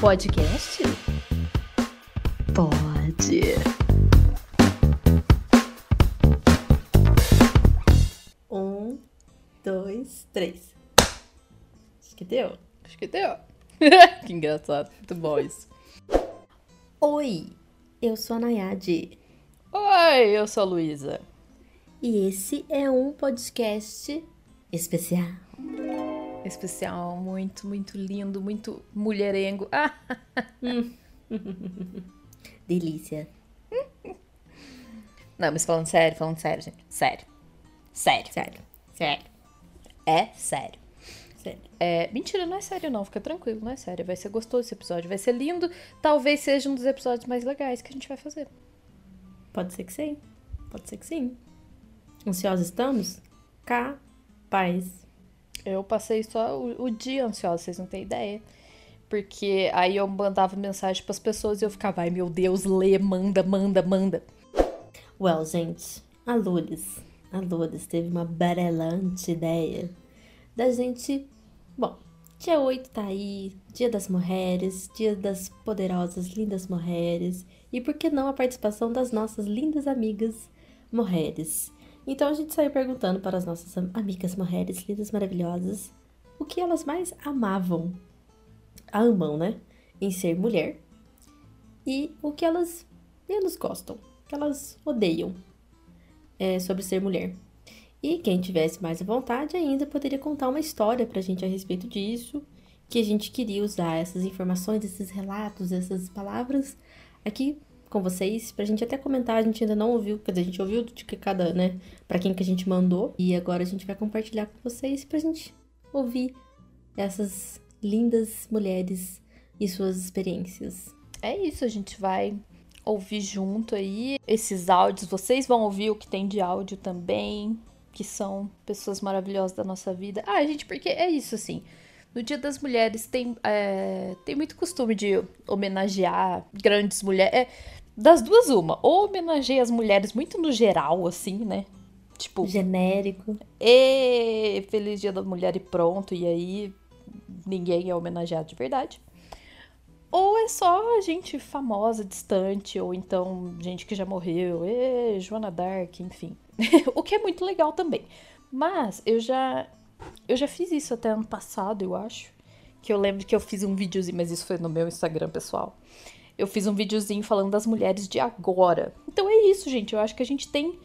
Podcast? Pode. Um, dois, três. Acho que deu. Acho que deu. que engraçado. Muito bom isso. Oi, eu sou a Nayade. Oi, eu sou a Luísa. E esse é um podcast especial. Especial, muito, muito lindo, muito mulherengo. Ah, Delícia. não, mas falando sério, falando sério, gente. Sério. Sério. Sério. Sério. É sério. Sério. É, mentira, não é sério não, fica tranquilo, não é sério. Vai ser gostoso esse episódio, vai ser lindo. Talvez seja um dos episódios mais legais que a gente vai fazer. Pode ser que sim. Pode ser que sim. Ansiosos estamos? Capaz. Eu passei só o, o dia ansiosa, vocês não têm ideia. Porque aí eu mandava mensagem pras pessoas e eu ficava, ai meu Deus, lê, manda, manda, manda. Well, gente, a Lourdes, a Lourdes teve uma barelante ideia da gente. Bom, dia 8 tá aí, Dia das Mulheres, Dia das poderosas, lindas mulheres, e por que não a participação das nossas lindas amigas mulheres? Então a gente saiu perguntando para as nossas am- amigas mulheres lindas, maravilhosas, o que elas mais amavam, amam, né, em ser mulher, e o que elas menos gostam, que elas odeiam é, sobre ser mulher. E quem tivesse mais vontade ainda poderia contar uma história pra gente a respeito disso, que a gente queria usar essas informações, esses relatos, essas palavras aqui com vocês, pra gente até comentar, a gente ainda não ouviu, quer dizer, a gente ouviu de que cada, né, pra quem que a gente mandou, e agora a gente vai compartilhar com vocês pra gente ouvir essas lindas mulheres e suas experiências. É isso, a gente vai ouvir junto aí esses áudios. Vocês vão ouvir o que tem de áudio também, que são pessoas maravilhosas da nossa vida. Ah, gente, porque é isso assim. No Dia das Mulheres tem, é, tem muito costume de homenagear grandes mulheres. É, das duas, uma. Ou homenageia as mulheres muito no geral, assim, né? Tipo, Genérico. e Feliz Dia da Mulher e pronto, e aí ninguém é homenageado de verdade. Ou é só gente famosa, distante, ou então gente que já morreu, e Joana Dark, enfim. o que é muito legal também. Mas eu já eu já fiz isso até ano passado, eu acho. Que eu lembro que eu fiz um videozinho, mas isso foi no meu Instagram pessoal. Eu fiz um videozinho falando das mulheres de agora. Então é isso, gente. Eu acho que a gente tem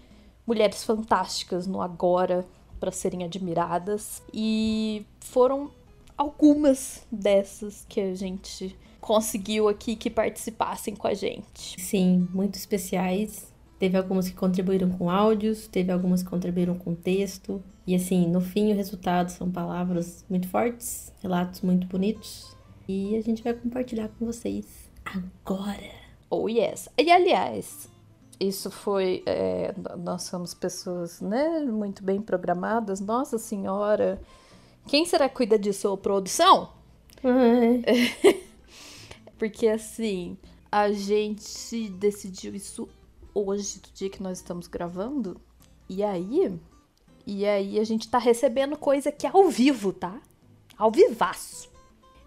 mulheres fantásticas no agora para serem admiradas e foram algumas dessas que a gente conseguiu aqui que participassem com a gente. Sim, muito especiais. Teve algumas que contribuíram com áudios, teve algumas que contribuíram com texto. E assim, no fim, o resultado são palavras muito fortes, relatos muito bonitos. E a gente vai compartilhar com vocês agora. Oh yes. E aliás, isso foi. é, nós somos pessoas, né, muito bem programadas. Nossa Senhora. Quem será que cuida disso? Ô, produção? Porque assim, a gente decidiu isso hoje, do dia que nós estamos gravando. E aí. E aí a gente tá recebendo coisa aqui ao vivo, tá? Ao vivaço.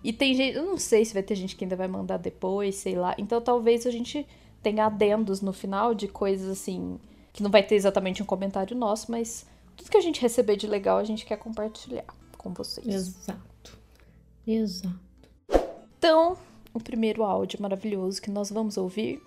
E tem gente. Eu não sei se vai ter gente que ainda vai mandar depois, sei lá. Então talvez a gente tenha adendos no final de coisas assim. Que não vai ter exatamente um comentário nosso, mas tudo que a gente receber de legal a gente quer compartilhar com vocês. Exato. Exato. Então, o primeiro áudio maravilhoso que nós vamos ouvir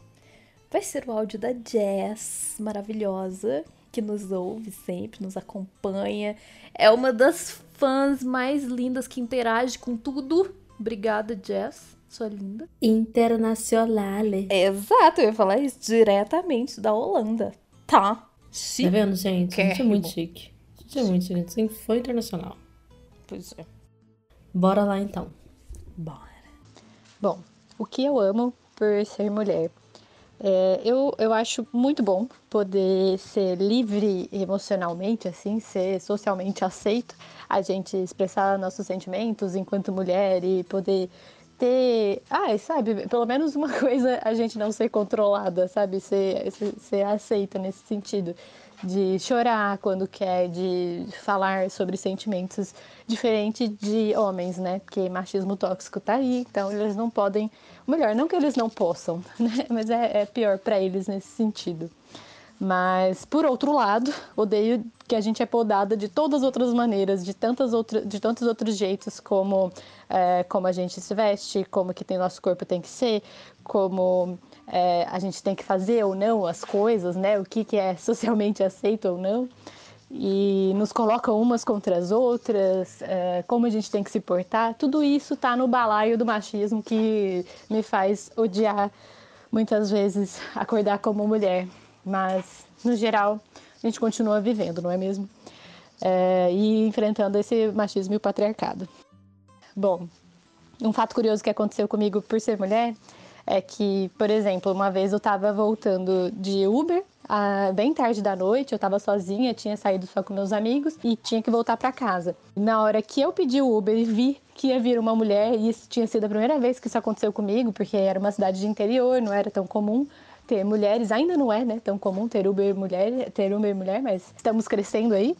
vai ser o áudio da Jess, maravilhosa, que nos ouve sempre, nos acompanha. É uma das fãs mais lindas que interage com tudo. Obrigada, Jess. Sua linda. Internacionale. Exato, eu ia falar isso diretamente da Holanda. Tá. Tá Chique. vendo, gente? Gente é muito chique. Gente é muito chique. Sempre foi internacional. Pois é. Bora lá então. Bora. Bom, o que eu amo por ser mulher? É, eu, eu acho muito bom poder ser livre emocionalmente, assim, ser socialmente aceito, a gente expressar nossos sentimentos enquanto mulher e poder ter, ah, sabe, pelo menos uma coisa a gente não ser controlada, sabe, ser, ser aceita nesse sentido. de chorar quando quer, de falar sobre sentimentos diferente de homens, né? Porque machismo tóxico tá aí, então eles não podem. Melhor, não que eles não possam, né? Mas é, é pior para eles nesse sentido. Mas, por outro lado, odeio que a gente é podada de todas as outras maneiras, de, tantas outras, de tantos outros jeitos, como, é, como a gente se veste, como que tem nosso corpo tem que ser, como é, a gente tem que fazer ou não as coisas, né? O que, que é socialmente aceito ou não. E nos colocam umas contra as outras, é, como a gente tem que se portar. Tudo isso está no balaio do machismo que me faz odiar muitas vezes acordar como mulher. Mas, no geral, a gente continua vivendo, não é mesmo? É, e enfrentando esse machismo e o patriarcado. Bom, um fato curioso que aconteceu comigo por ser mulher é que, por exemplo, uma vez eu estava voltando de Uber, bem tarde da noite, eu estava sozinha, tinha saído só com meus amigos e tinha que voltar para casa. Na hora que eu pedi o Uber e vi que ia vir uma mulher, e isso tinha sido a primeira vez que isso aconteceu comigo, porque era uma cidade de interior, não era tão comum ter mulheres, ainda não é, né, tão comum ter Uber mulher, ter Uber mulher, mas estamos crescendo aí.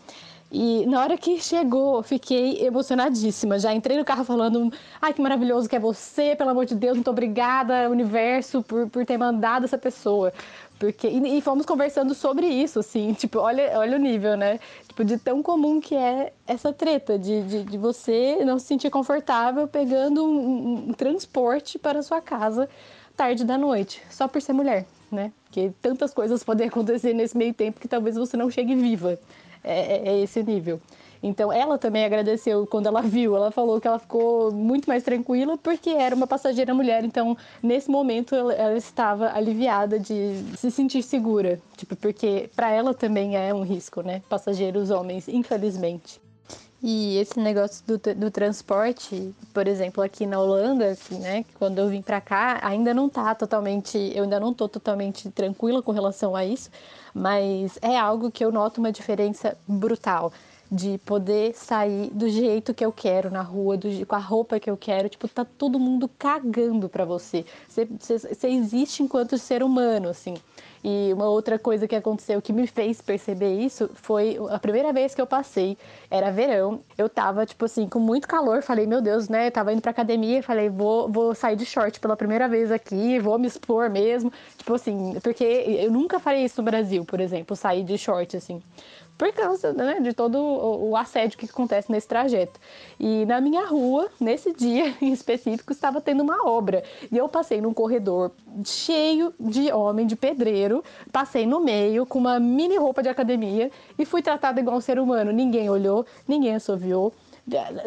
E na hora que chegou, fiquei emocionadíssima. Já entrei no carro falando: ai, que maravilhoso que é você, pelo amor de Deus, muito obrigada, universo, por, por ter mandado essa pessoa. Porque, e, e fomos conversando sobre isso, assim, tipo, olha, olha o nível, né? Tipo, de tão comum que é essa treta, de, de, de você não se sentir confortável pegando um, um transporte para sua casa tarde da noite, só por ser mulher, né? Porque tantas coisas podem acontecer nesse meio tempo que talvez você não chegue viva. É, é, é, esse nível. Então, ela também agradeceu quando ela viu. Ela falou que ela ficou muito mais tranquila porque era uma passageira mulher. Então, nesse momento, ela, ela estava aliviada de se sentir segura. Tipo, porque para ela também é um risco, né? Passageiros homens, infelizmente. E esse negócio do, do transporte, por exemplo, aqui na Holanda, assim, né, quando eu vim para cá, ainda não tá totalmente, eu ainda não tô totalmente tranquila com relação a isso, mas é algo que eu noto uma diferença brutal de poder sair do jeito que eu quero na rua, do, com a roupa que eu quero. Tipo, tá todo mundo cagando pra você. Você, você, você existe enquanto ser humano, assim. E uma outra coisa que aconteceu que me fez perceber isso foi a primeira vez que eu passei, era verão. Eu tava, tipo assim, com muito calor. Falei, meu Deus, né? Eu tava indo pra academia. Falei, vou, vou sair de short pela primeira vez aqui, vou me expor mesmo. Tipo assim, porque eu nunca faria isso no Brasil, por exemplo, sair de short, assim por causa né, de todo o assédio que acontece nesse trajeto. E na minha rua, nesse dia em específico, estava tendo uma obra. E eu passei num corredor cheio de homem, de pedreiro, passei no meio com uma mini roupa de academia e fui tratada igual um ser humano. Ninguém olhou, ninguém assoviou.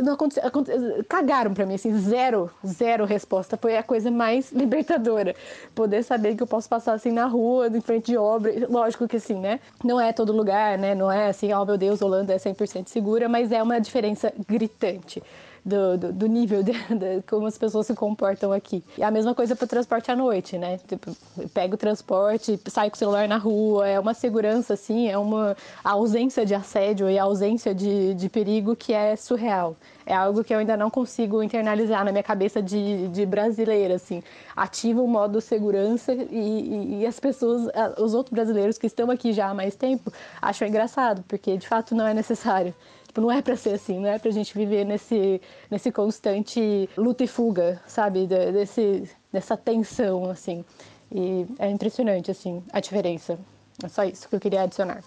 Não aconteceu, aconteceu, cagaram para mim, assim, zero, zero resposta. Foi a coisa mais libertadora. Poder saber que eu posso passar assim na rua, em frente de obra. Lógico que sim, né? Não é todo lugar, né? Não é assim, oh meu Deus, Holanda é 100% segura, mas é uma diferença gritante do, do, do nível de, de, como as pessoas se comportam aqui. E a mesma coisa para o transporte à noite, né? Tipo, pega o transporte, sai com o celular na rua, é uma segurança, assim, é uma ausência de assédio e ausência de, de perigo que é surreal. É algo que eu ainda não consigo internalizar na minha cabeça de, de brasileira, assim. Ativa o modo segurança e, e, e as pessoas, os outros brasileiros que estão aqui já há mais tempo, acham engraçado, porque de fato não é necessário. Tipo, não é para ser assim, não é pra gente viver nesse, nesse constante luta e fuga, sabe? Desse, dessa tensão, assim. E é impressionante, assim, a diferença. É só isso que eu queria adicionar.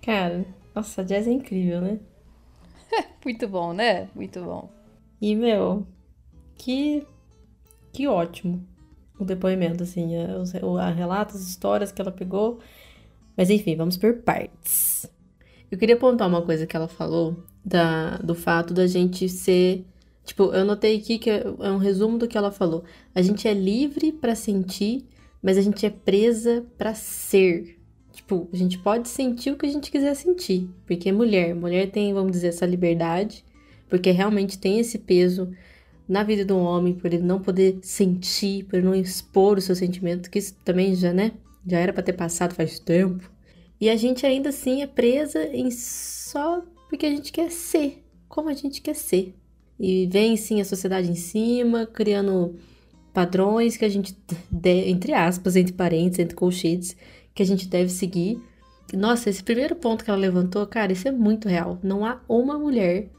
Cara, nossa, jazz é incrível, né? Muito bom, né? Muito bom. E, meu, que, que ótimo o depoimento, assim, a, a relatos, as histórias que ela pegou. Mas enfim, vamos por partes. Eu queria apontar uma coisa que ela falou da, do fato da gente ser. Tipo, eu notei aqui que é, um resumo do que ela falou. A gente é livre para sentir, mas a gente é presa para ser. Tipo, a gente pode sentir o que a gente quiser sentir, porque é mulher. Mulher tem, vamos dizer, essa liberdade, porque realmente tem esse peso na vida do homem, por ele não poder sentir, por ele não expor o seu sentimento, que isso também já, né? Já era para ter passado faz tempo. E a gente ainda assim é presa em só porque a gente quer ser como a gente quer ser. E vem sim a sociedade em cima, criando padrões que a gente, entre aspas, entre parênteses, entre colchetes, que a gente deve seguir. Nossa, esse primeiro ponto que ela levantou, cara, isso é muito real. Não há uma mulher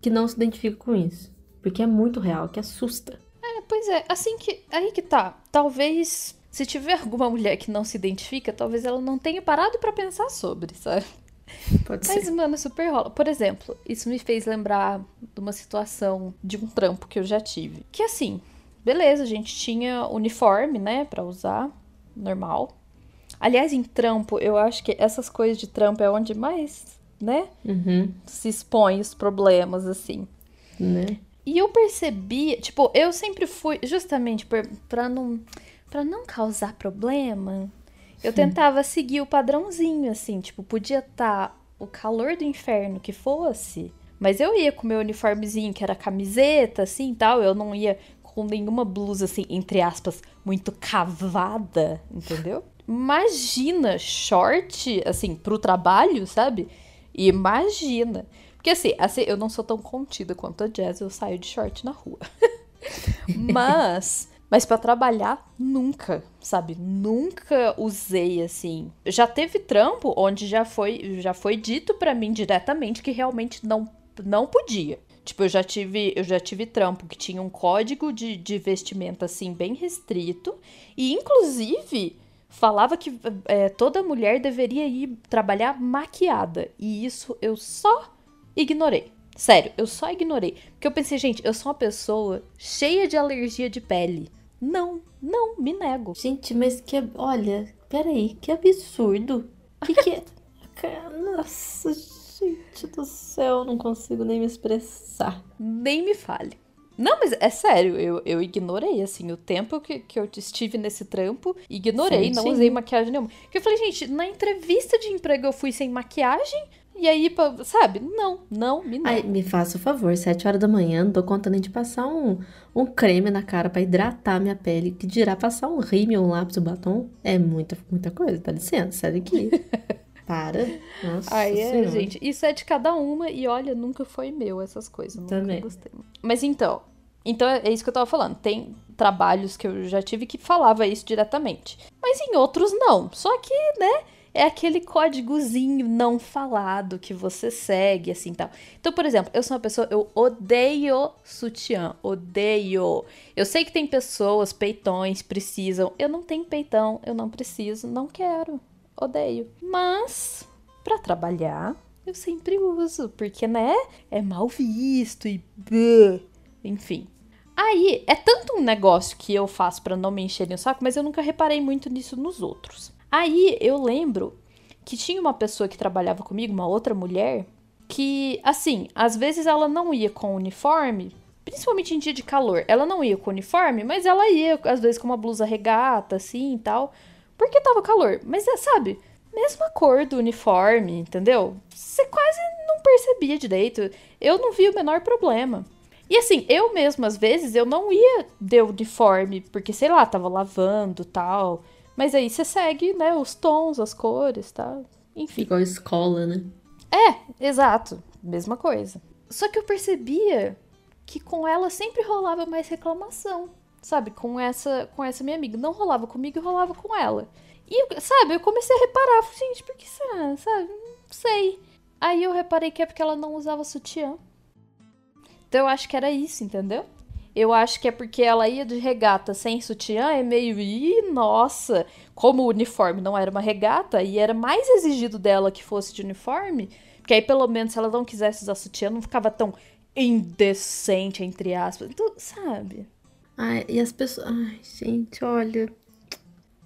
que não se identifique com isso. Porque é muito real, que assusta. É, pois é, assim que. Aí que tá. Talvez. Se tiver alguma mulher que não se identifica, talvez ela não tenha parado para pensar sobre, sabe? Pode Mas, ser. mano, super rola. Por exemplo, isso me fez lembrar de uma situação de um trampo que eu já tive. Que assim, beleza, a gente tinha uniforme, né, pra usar, normal. Aliás, em trampo, eu acho que essas coisas de trampo é onde mais, né, Uhum, se expõe os problemas, assim. né? E eu percebi, tipo, eu sempre fui, justamente por, pra, não, pra não causar problema, eu tentava seguir o padrãozinho, assim, tipo, podia estar o calor do inferno que fosse, mas eu ia com meu uniformezinho, que era camiseta, assim, tal, eu não ia com nenhuma blusa, assim, entre aspas, muito cavada, entendeu? Imagina short, assim, pro trabalho, sabe? Imagina. Porque assim, assim, eu não sou tão contida quanto a Jazz, eu saio de short na rua. mas, mas para trabalhar, nunca, sabe? Nunca usei assim. Já teve trampo onde já foi, já foi dito para mim diretamente que realmente não, não podia. Tipo, eu já tive, eu já tive trampo que tinha um código de, de vestimenta assim bem restrito e inclusive falava que é, toda mulher deveria ir trabalhar maquiada. E isso eu só ignorei. Sério, eu só ignorei. Porque eu pensei, gente, eu sou uma pessoa cheia de alergia de pele. Não, não, me nego. Gente, mas que. Olha, peraí, que absurdo. O que, que é? Nossa, gente do céu, não consigo nem me expressar. Nem me fale. Não, mas é sério, eu, eu ignorei, assim, o tempo que, que eu estive nesse trampo, ignorei, não Certinho. usei maquiagem nenhuma. Porque eu falei, gente, na entrevista de emprego eu fui sem maquiagem, e aí, sabe? Não, não, me Ai, nego. me faça o favor, sete horas da manhã, não tô contando de passar um, um creme na cara pra hidratar minha pele, que dirá passar um rímel, um lápis, um batom. É muita, muita coisa, dá licença, sai daqui. Para. Nossa Aí é, gente, isso é de cada uma e olha, nunca foi meu essas coisas. Nunca Também. gostei. Mas então, então é isso que eu tava falando. Tem trabalhos que eu já tive que falava isso diretamente. Mas em outros não. Só que, né, é aquele códigozinho não falado que você segue, assim, tal. Então, por exemplo, eu sou uma pessoa, eu odeio sutiã, odeio. Eu sei que tem pessoas, peitões, precisam. Eu não tenho peitão, eu não preciso, não quero. Odeio. Mas, pra trabalhar, eu sempre uso, porque, né, é mal visto e. Enfim. Aí, é tanto um negócio que eu faço pra não me encherem o saco, mas eu nunca reparei muito nisso nos outros. Aí, eu lembro que tinha uma pessoa que trabalhava comigo, uma outra mulher, que, assim, às vezes ela não ia com uniforme, principalmente em dia de calor. Ela não ia com uniforme, mas ela ia, às vezes, com uma blusa regata, assim e tal, porque tava calor. Mas, é, sabe, mesma cor do uniforme, entendeu? Você quase não percebia direito. Eu não vi o menor problema. E assim, eu mesma, às vezes, eu não ia de uniforme, porque, sei lá, tava lavando tal. Mas aí você segue, né, os tons, as cores, tá? Enfim. Igual escola, né? É, exato. Mesma coisa. Só que eu percebia que com ela sempre rolava mais reclamação. Sabe? Com essa, com essa minha amiga. Não rolava comigo, rolava com ela. E, eu- sabe, eu comecei a reparar. Falei, gente, por que será? Sabe? Não sei. Aí eu reparei que é porque ela não usava sutiã. Então eu acho que era isso, entendeu? Eu acho que é porque ela ia de regata sem sutiã, é meio, ih, nossa, como o uniforme não era uma regata e era mais exigido dela que fosse de uniforme, porque aí pelo menos se ela não quisesse usar sutiã, não ficava tão indecente, entre aspas. Então, sabe? Ai, e as pessoas. Ai, gente, olha.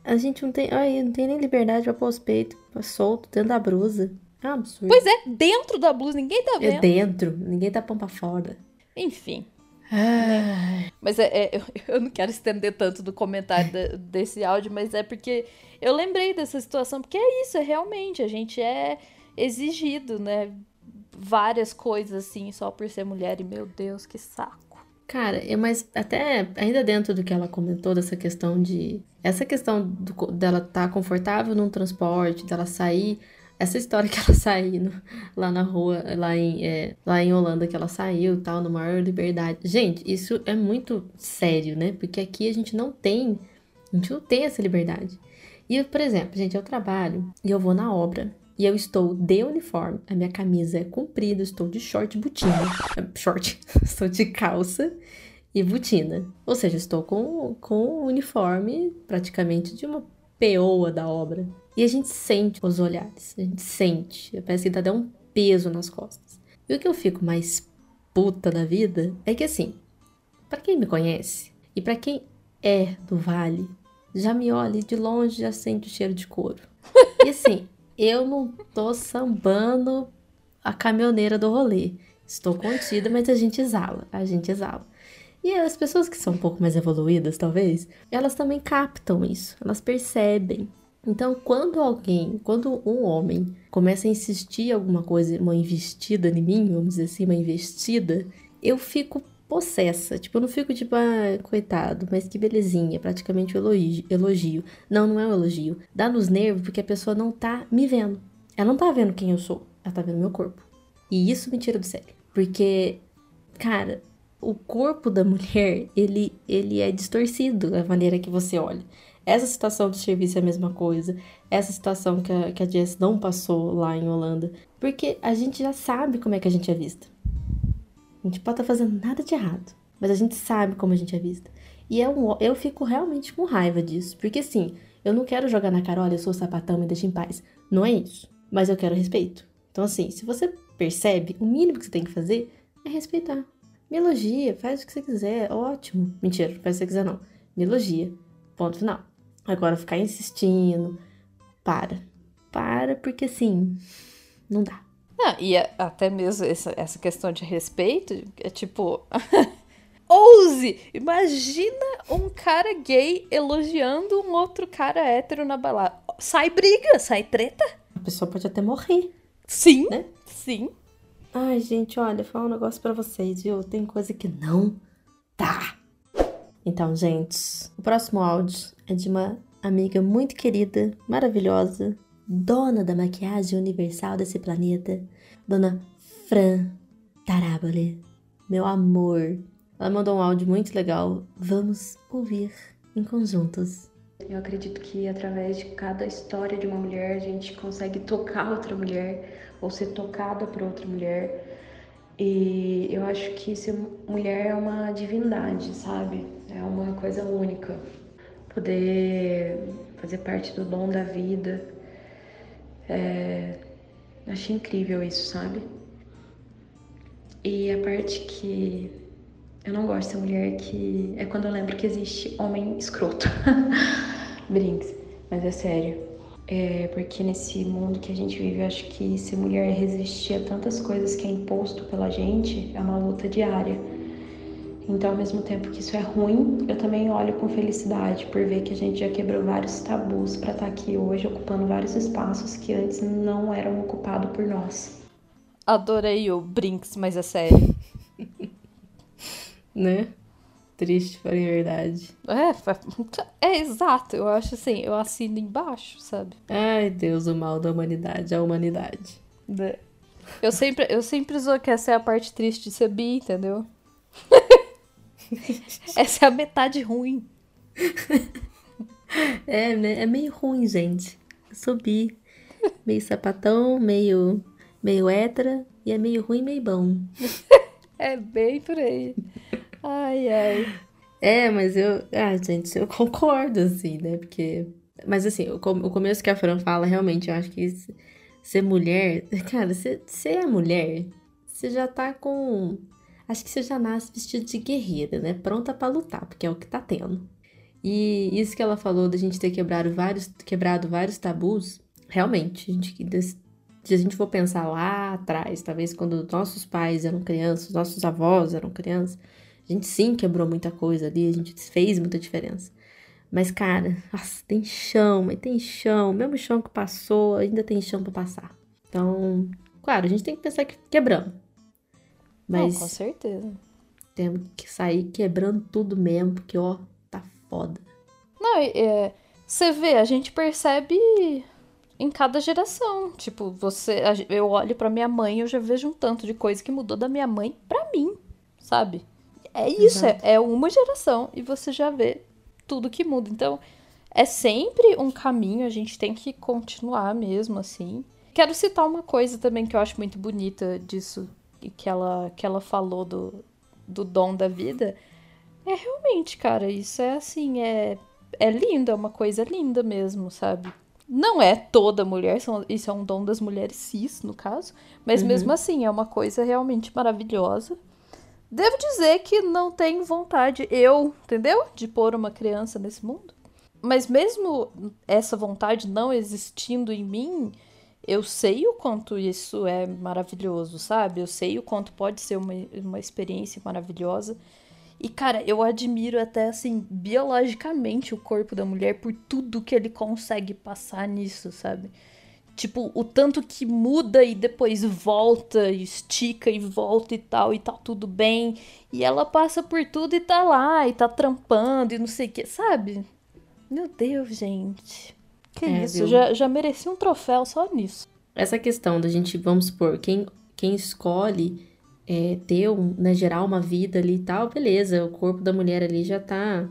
A gente não tem. Ai, não tem nem liberdade pra pôr os peitos solto dentro da blusa. É um absurdo. Pois é, dentro da blusa, ninguém tá é vendo. dentro. Ninguém tá pondo pra fora. Enfim. Ai. Mas é, é- eu, eu não quero estender tanto do comentário da- desse áudio, mas é porque eu lembrei dessa situação, porque é isso, é realmente, a gente é exigido, né? Várias coisas assim, só por ser mulher, e meu Deus, que saco. Cara, eu, mas até ainda dentro do que ela comentou, dessa questão de. Essa questão do dela estar confortável num transporte, dela sair. Essa história que ela saiu lá na rua, lá em, é, lá em Holanda, que ela saiu e tal, numa maior liberdade. Gente, isso é muito sério, né? Porque aqui a gente não tem. A gente não tem essa liberdade. E, por exemplo, gente, eu trabalho e eu vou na obra. e eu estou de uniforme, a minha camisa é comprida, estou de short e botina. Short, estou de calça e botina. Ou seja, estou com, com o uniforme praticamente de uma peoa da obra. E a gente sente os olhares, a gente sente, parece que tá até um peso nas costas. E o que eu fico mais puta da vida é que assim, para quem me conhece e para quem é do vale, já me olha de longe já sente o cheiro de couro. E assim, eu não tô sambando a caminhoneira do rolê. Estou contida, mas a gente exala, a gente exala. E as pessoas que são um pouco mais evoluídas, talvez, elas também captam isso, elas percebem. Então, quando alguém, quando um homem começa a insistir alguma coisa, uma investida em mim, vamos dizer assim, uma investida, eu fico possessa. Tipo, eu não fico tipo, ah, coitado, mas que belezinha, praticamente um elogio. elogio. Não, não é um elogio. Dá nos nervos porque a pessoa não tá me vendo. Ela não tá vendo quem eu sou, ela tá vendo meu corpo. E isso me tira do sério. Porque, cara, o corpo da mulher, ele, ele é distorcido a maneira que você olha. Essa situação do serviço é a mesma coisa. Essa situação que a, que a Jess não passou lá em Holanda. Porque a gente já sabe como é que a gente é vista. A gente pode estar tá fazendo nada de errado. Mas a gente sabe como a gente é vista. E é um, eu fico realmente com raiva disso. Porque assim, eu não quero jogar na cara, olha, eu sou sapatão, me deixa em paz. Não é isso. Mas eu quero respeito. Então assim, se você percebe, o mínimo que você tem que fazer é respeitar. Me elogia, faz o que você quiser, ótimo. Mentira, faz o que você quiser não. Me elogia. Ponto final. Agora ficar insistindo, para. Para, porque assim, não dá. Não, e é até mesmo essa, essa questão de respeito, é tipo. Ouse! Imagina um cara gay elogiando um outro cara hétero na balada. Sai briga, sai treta. A pessoa pode até morrer. Sim, né? Sim. Ai, gente, olha, falar um negócio para vocês, viu? Tem coisa que não tá. Então, gente, o próximo áudio é de uma amiga muito querida, maravilhosa, dona da maquiagem universal desse planeta, dona Fran Tarabole. Meu amor. Ela mandou um áudio muito legal. Vamos ouvir em conjuntos. Eu acredito que através de cada história de uma mulher a gente consegue tocar outra mulher ou ser tocada por outra mulher. E eu acho que ser mulher é uma divindade, sabe? É uma coisa única. Poder fazer parte do dom da vida. É... Achei incrível isso, sabe? E a parte que eu não gosto de ser mulher que é quando eu lembro que existe homem escroto. Brinks, mas é sério. É, porque nesse mundo que a gente vive, eu acho que ser mulher resistir a tantas coisas que é imposto pela gente é uma luta diária. Então, ao mesmo tempo que isso é ruim, eu também olho com felicidade por ver que a gente já quebrou vários tabus para estar tá aqui hoje, ocupando vários espaços que antes não eram ocupados por nós. Adorei o Brinks, mas é sério. né? Triste, para verdade. É, é exato. Eu acho assim, eu assino embaixo, sabe? Ai, Deus, o mal da humanidade, a humanidade. Né? Eu sempre, eu sempre sou que essa é a parte triste de ser bi, entendeu? essa é a metade ruim. é, né? É meio ruim, gente. Eu sou bi. Meio sapatão, meio, meio hétera. E é meio ruim, meio bom. é bem por aí. Ai, ai. É, mas eu. Ah, gente, eu concordo, assim, né? Porque. Mas assim, o, o começo que a Fran fala, realmente, eu acho que ser mulher. Cara, você é mulher, você já tá com. Acho que você já nasce vestido de guerreira, né? Pronta para lutar, porque é o que tá tendo. E isso que ela falou da gente ter quebrado vários, quebrado vários tabus, realmente, a gente, se a gente for pensar lá atrás, talvez quando nossos pais eram crianças, nossos avós eram crianças, a gente sim quebrou muita coisa ali, a gente fez muita diferença. Mas, cara, nossa, tem chão, mas tem chão. Mesmo chão que passou, ainda tem chão para passar. Então, claro, a gente tem que pensar que quebramos. Mas. Não, com certeza. Temos que sair quebrando tudo mesmo, porque, ó, tá foda. Não, é, você vê, a gente percebe em cada geração. Tipo, você. Eu olho para minha mãe, eu já vejo um tanto de coisa que mudou da minha mãe para mim, sabe? É isso, é, é uma geração e você já vê tudo que muda. Então, é sempre um caminho, a gente tem que continuar mesmo assim. quero citar uma coisa também que eu acho muito bonita disso, que ela, que ela falou do, do dom da vida. É realmente, cara, isso é assim, é, é lindo, é uma coisa linda mesmo, sabe? Não é toda mulher, isso é um dom das mulheres cis, no caso, mas uhum. mesmo assim é uma coisa realmente maravilhosa. Devo dizer que não tenho vontade, eu, entendeu? De pôr uma criança nesse mundo. Mas mesmo essa vontade não existindo em mim, eu sei o quanto isso é maravilhoso, sabe? Eu sei o quanto pode ser uma, uma experiência maravilhosa. E, cara, eu admiro até, assim, biologicamente o corpo da mulher por tudo que ele consegue passar nisso, sabe? Tipo, o tanto que muda e depois volta, estica e volta e tal, e tá tudo bem. E ela passa por tudo e tá lá, e tá trampando e não sei o que, sabe? Meu Deus, gente. Que é, isso? Já, já mereci um troféu só nisso. Essa questão da gente, vamos supor, quem, quem escolhe é, ter, um, né, gerar uma vida ali e tal, beleza, o corpo da mulher ali já tá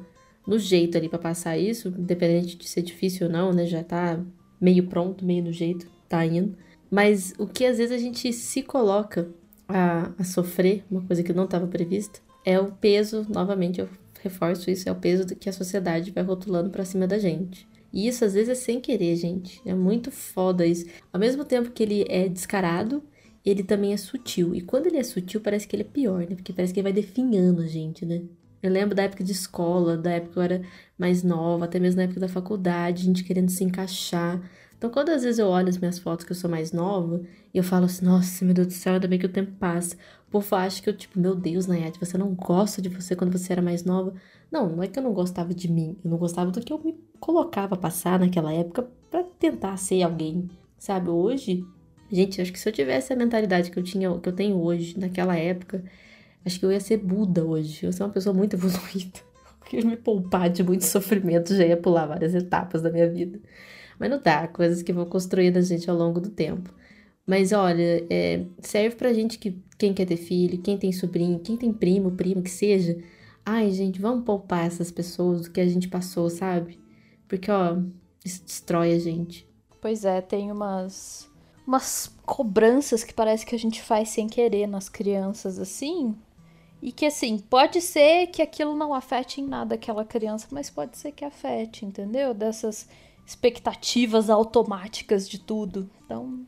no jeito ali para passar isso, independente de ser difícil ou não, né, já tá meio pronto, meio no jeito, tá indo. Mas o que às vezes a gente se coloca a, a sofrer, uma coisa que não estava prevista, é o peso, novamente eu reforço isso, é o peso que a sociedade vai rotulando para cima da gente. E isso às vezes é sem querer, gente. É muito foda isso. Ao mesmo tempo que ele é descarado, ele também é sutil. E quando ele é sutil, parece que ele é pior, né? Porque parece que ele vai definhando a gente, né? Eu lembro da época de escola, da época que eu era mais nova, até mesmo na época da faculdade, a gente querendo se encaixar. Então, quando às vezes eu olho as minhas fotos que eu sou mais nova, e eu falo assim, nossa, meu Deus do céu, ainda bem que o tempo passa. O povo acha que eu, tipo, meu Deus, Nayade, você não gosta de você quando você era mais nova. Não, não é que eu não gostava de mim, eu não gostava do que eu me colocava a passar naquela época para tentar ser alguém, sabe? Hoje, gente, acho que se eu tivesse a mentalidade que eu tinha, que eu tenho hoje, naquela época, acho que eu ia ser Buda hoje. Eu sou uma pessoa muito evoluída. Eu ia me poupar de muito sofrimento, já ia pular várias etapas da minha vida. Mas não dá, coisas que vão construindo a gente ao longo do tempo. Mas olha, é, serve pra gente que quem quer ter filho, quem tem sobrinho, quem tem primo, primo, que seja. Ai, gente, vamos poupar essas pessoas do que a gente passou, sabe? Porque, ó, isso destrói a gente. Pois é, tem umas umas cobranças que parece que a gente faz sem querer nas crianças assim. E que assim, pode ser que aquilo não afete em nada aquela criança, mas pode ser que afete, entendeu? Dessas expectativas automáticas de tudo. Então,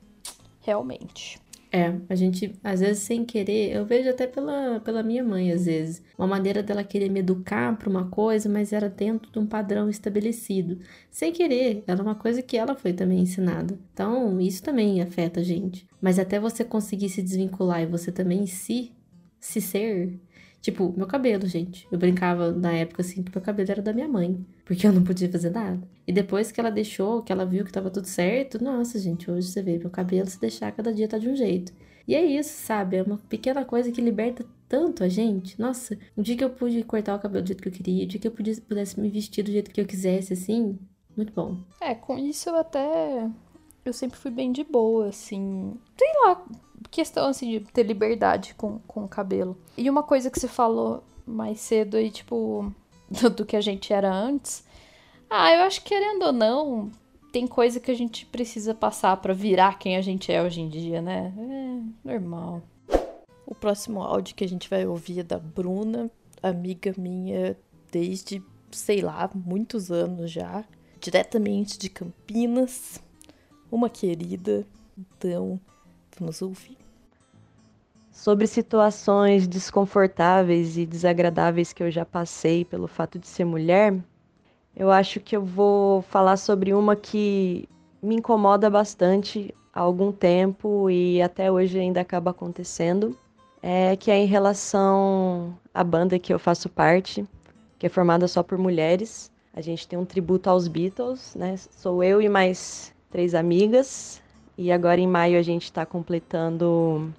realmente. É, a gente, às vezes, sem querer, eu vejo até pela, pela minha mãe, às vezes, uma maneira dela querer me educar para uma coisa, mas era dentro de um padrão estabelecido. Sem querer, era uma coisa que ela foi também ensinada. Então, isso também afeta a gente. Mas até você conseguir se desvincular e você também se, se ser, Tipo, meu cabelo, gente. Eu brincava na época assim que meu cabelo era da minha mãe, porque eu não podia fazer nada. E depois que ela deixou, que ela viu que tava tudo certo, nossa, gente, hoje você vê meu cabelo se deixar cada dia tá de um jeito. E é isso, sabe? É uma pequena coisa que liberta tanto a gente. Nossa, um dia que eu pude cortar o cabelo do jeito que eu queria, um dia que eu pudesse me vestir do jeito que eu quisesse, assim, muito bom. É, com isso eu até. Eu sempre fui bem de boa, assim. Sei lá, questão assim de ter liberdade com, com o cabelo. E uma coisa que você falou mais cedo aí, tipo, do que a gente era antes. Ah, eu acho que querendo ou não, tem coisa que a gente precisa passar para virar quem a gente é hoje em dia, né? É normal. O próximo áudio que a gente vai ouvir é da Bruna, amiga minha desde, sei lá, muitos anos já, diretamente de Campinas, uma querida. Então, Vamos ouvir. Sobre situações desconfortáveis e desagradáveis que eu já passei pelo fato de ser mulher, eu acho que eu vou falar sobre uma que me incomoda bastante há algum tempo e até hoje ainda acaba acontecendo, é que é em relação à banda que eu faço parte, que é formada só por mulheres. A gente tem um tributo aos Beatles, né? Sou eu e mais três amigas. E agora em maio a gente está completando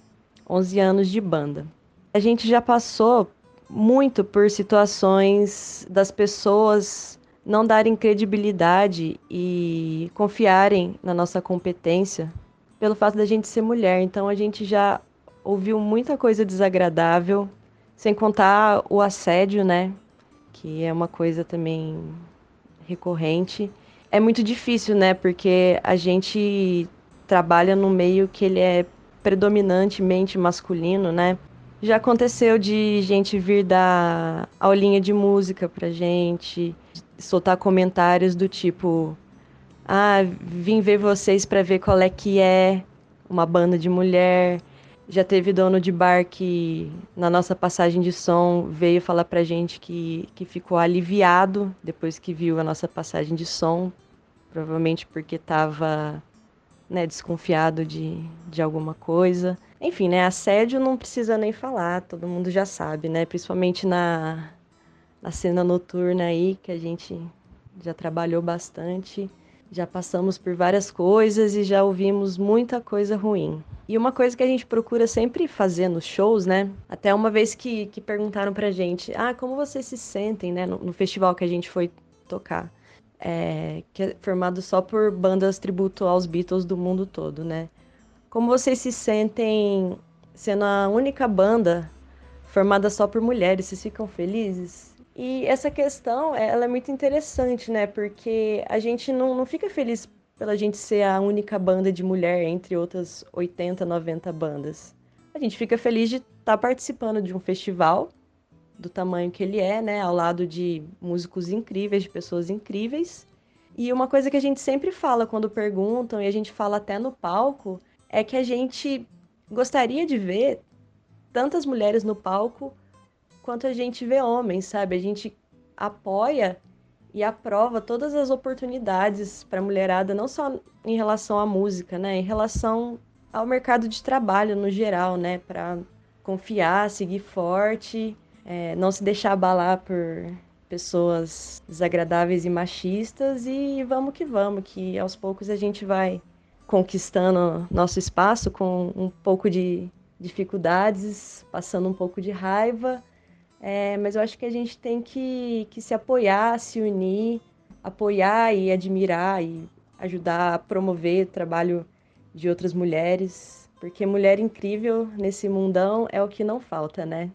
11 anos de banda. A gente já passou muito por situações das pessoas não darem credibilidade e confiarem na nossa competência pelo fato da gente ser mulher. Então a gente já ouviu muita coisa desagradável, sem contar o assédio, né? Que é uma coisa também recorrente. É muito difícil, né? Porque a gente trabalha num meio que ele é predominantemente masculino, né? Já aconteceu de gente vir dar aulinha de música pra gente, soltar comentários do tipo: "Ah, vim ver vocês para ver qual é que é uma banda de mulher". Já teve dono de bar que na nossa passagem de som veio falar pra gente que, que ficou aliviado depois que viu a nossa passagem de som, provavelmente porque estava né, desconfiado de, de alguma coisa. Enfim, né, assédio não precisa nem falar, todo mundo já sabe, né, principalmente na, na cena noturna aí, que a gente já trabalhou bastante, já passamos por várias coisas e já ouvimos muita coisa ruim. E uma coisa que a gente procura sempre fazer nos shows, né? Até uma vez que, que perguntaram pra gente, ah, como vocês se sentem, né, no, no festival que a gente foi tocar. É, que é formado só por bandas tributo aos Beatles do mundo todo, né? Como vocês se sentem sendo a única banda formada só por mulheres? Vocês ficam felizes? E essa questão, ela é muito interessante, né? Porque a gente não, não fica feliz pela gente ser a única banda de mulher entre outras 80, 90 bandas. A gente fica feliz de estar tá participando de um festival do tamanho que ele é, né? Ao lado de músicos incríveis, de pessoas incríveis. E uma coisa que a gente sempre fala quando perguntam, e a gente fala até no palco, é que a gente gostaria de ver tantas mulheres no palco quanto a gente vê homens, sabe? A gente apoia e aprova todas as oportunidades para a mulherada, não só em relação à música, né? Em relação ao mercado de trabalho no geral, né? Para confiar, seguir forte, é, não se deixar abalar por pessoas desagradáveis e machistas e vamos que vamos, que aos poucos a gente vai conquistando nosso espaço com um pouco de dificuldades, passando um pouco de raiva, é, mas eu acho que a gente tem que, que se apoiar, se unir, apoiar e admirar e ajudar a promover o trabalho de outras mulheres, porque mulher incrível nesse mundão é o que não falta, né?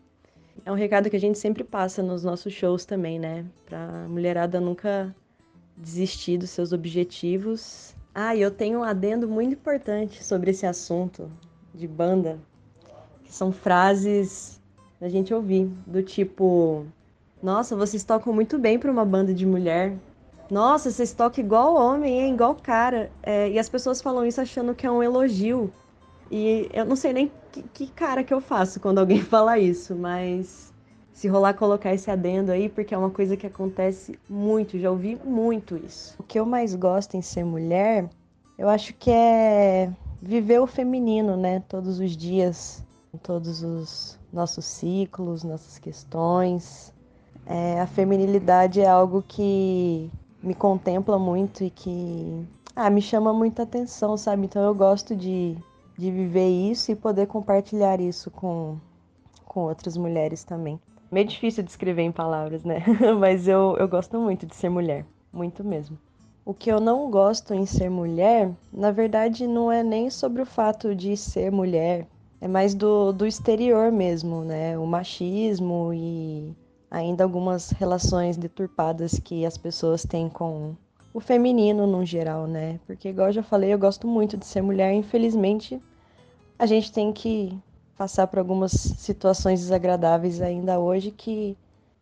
É um recado que a gente sempre passa nos nossos shows também, né? Pra mulherada nunca desistir dos seus objetivos ah, e eu tenho um adendo muito importante sobre esse assunto de banda, que são frases da gente ouvir, do tipo: Nossa, vocês tocam muito bem para uma banda de mulher. Nossa, vocês tocam igual homem, hein? igual cara. É, e as pessoas falam isso achando que é um elogio. E eu não sei nem que, que cara que eu faço quando alguém fala isso, mas se rolar colocar esse adendo aí, porque é uma coisa que acontece muito, já ouvi muito isso. O que eu mais gosto em ser mulher, eu acho que é viver o feminino, né? Todos os dias, todos os nossos ciclos, nossas questões. É, a feminilidade é algo que me contempla muito e que ah, me chama muita atenção, sabe? Então eu gosto de, de viver isso e poder compartilhar isso com, com outras mulheres também. Meio difícil de escrever em palavras, né? Mas eu, eu gosto muito de ser mulher, muito mesmo. O que eu não gosto em ser mulher, na verdade, não é nem sobre o fato de ser mulher, é mais do, do exterior mesmo, né? O machismo e ainda algumas relações deturpadas que as pessoas têm com o feminino no geral, né? Porque, igual eu já falei, eu gosto muito de ser mulher, infelizmente, a gente tem que passar por algumas situações desagradáveis ainda hoje que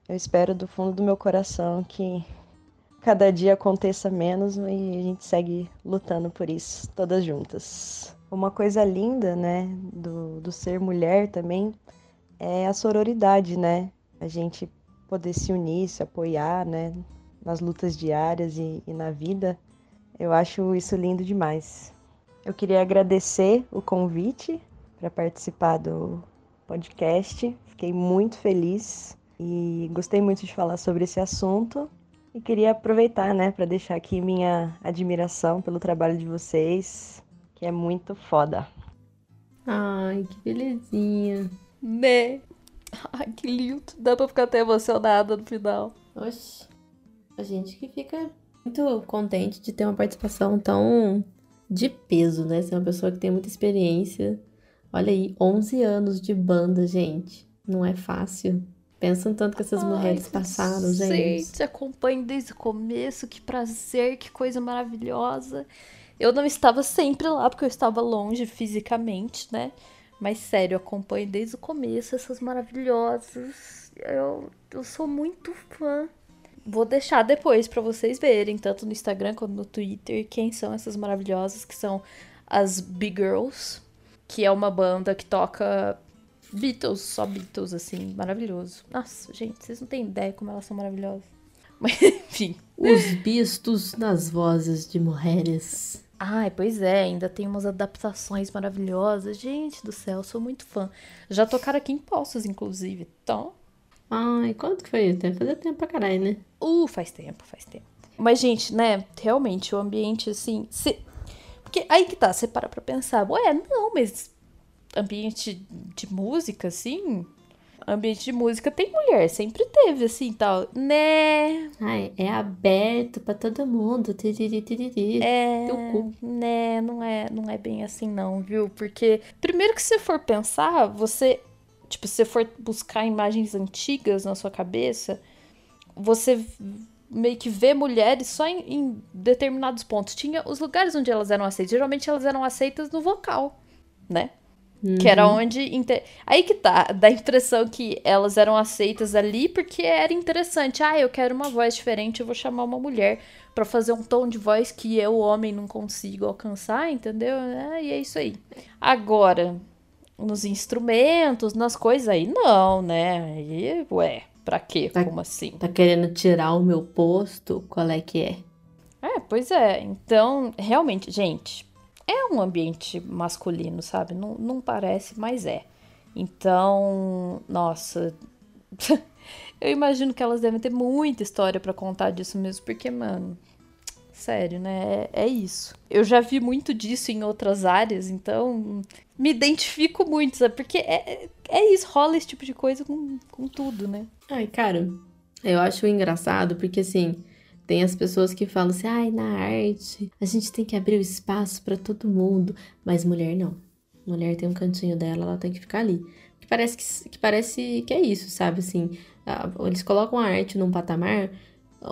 eu espero do fundo do meu coração que cada dia aconteça menos e a gente segue lutando por isso, todas juntas. Uma coisa linda, né, do, do ser mulher também é a sororidade, né? A gente poder se unir, se apoiar, né, nas lutas diárias e, e na vida. Eu acho isso lindo demais. Eu queria agradecer o convite para participar do podcast. Fiquei muito feliz e gostei muito de falar sobre esse assunto. E queria aproveitar, né, para deixar aqui minha admiração pelo trabalho de vocês, que é muito foda. Ai, que belezinha. Né? Ai, que lindo. Dá pra ficar até emocionada no final. Oxi. A gente que fica muito contente de ter uma participação tão de peso, né? Ser uma pessoa que tem muita experiência Olha aí, 11 anos de banda, gente. Não é fácil. Pensam tanto que essas Ai, mulheres passaram, gente. Gente, acompanho desde o começo. Que prazer, que coisa maravilhosa. Eu não estava sempre lá porque eu estava longe fisicamente, né? Mas sério, acompanho desde o começo essas maravilhosas. Eu, eu sou muito fã. Vou deixar depois para vocês verem, tanto no Instagram quanto no Twitter, quem são essas maravilhosas, que são as Big Girls, que é uma banda que toca Beatles, só Beatles, assim, maravilhoso. Nossa, gente, vocês não têm ideia como elas são maravilhosas. Mas, enfim. Os bistos nas vozes de mulheres. Ai, pois é, ainda tem umas adaptações maravilhosas. Gente do céu, sou muito fã. Já tocaram aqui em Poços, inclusive. Então. Ai, quanto que foi isso? Deve fazer tempo pra caralho, né? Uh, faz tempo, faz tempo. Mas, gente, né, realmente, o ambiente, assim. Se... Porque aí que tá, você para pra pensar, ué, não, mas ambiente de música, assim, ambiente de música tem mulher, sempre teve, assim, tal, né? Ai, é aberto para todo mundo, tiriri, tiriri, é, né, não é, não é bem assim não, viu? Porque, primeiro que se for pensar, você, tipo, se você for buscar imagens antigas na sua cabeça, você meio que vê mulheres só em, em determinados pontos. Tinha os lugares onde elas eram aceitas, geralmente elas eram aceitas no vocal, né? Uhum. Que era uhum. onde. Inter... Aí que tá, dá a impressão que elas eram aceitas ali porque era interessante. Ah, eu quero uma voz diferente, eu vou chamar uma mulher para fazer um tom de voz que eu, homem, não consigo alcançar, entendeu? É, e é isso aí. Agora, nos instrumentos, nas coisas aí, não, né? Aí, ué, pra quê? Tá, Como assim? Tá querendo tirar o meu posto? Qual é que é? É, pois é. Então, realmente, gente, é um ambiente masculino, sabe? Não, não parece, mas é. Então, nossa. eu imagino que elas devem ter muita história para contar disso mesmo, porque, mano. Sério, né? É, é, isso. Eu já vi muito disso em outras áreas, então me identifico muito, sabe? Porque é, é isso, rola esse tipo de coisa com, com tudo, né? Ai, cara, eu acho engraçado porque assim tem as pessoas que falam assim, ai, na arte a gente tem que abrir o espaço para todo mundo, mas mulher não. Mulher tem um cantinho dela, ela tem que ficar ali. Que parece que, que parece que é isso, sabe? Assim, eles colocam a arte num patamar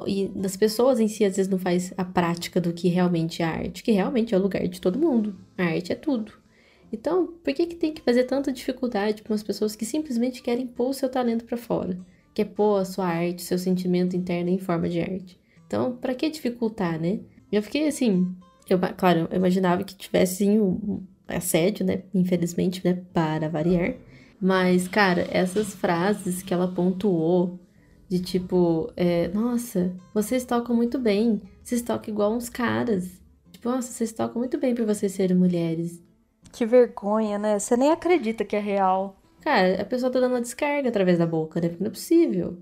e das pessoas em si às vezes não faz a prática do que realmente é arte, que realmente é o lugar de todo mundo. A arte é tudo. Então, por que, que tem que fazer tanta dificuldade para as pessoas que simplesmente querem pôr o seu talento para fora? Quer pôr a sua arte, seu sentimento interno em forma de arte? Então, para que dificultar, né? Eu fiquei assim, eu, claro, eu imaginava que tivesse um assédio, né? Infelizmente, né? Para variar. Mas, cara, essas frases que ela pontuou, de tipo, é, nossa, vocês tocam muito bem, vocês tocam igual uns caras. Tipo, nossa, vocês tocam muito bem por vocês serem mulheres. Que vergonha, né? Você nem acredita que é real. Cara, a pessoa tá dando uma descarga através da boca, né? Porque não é possível.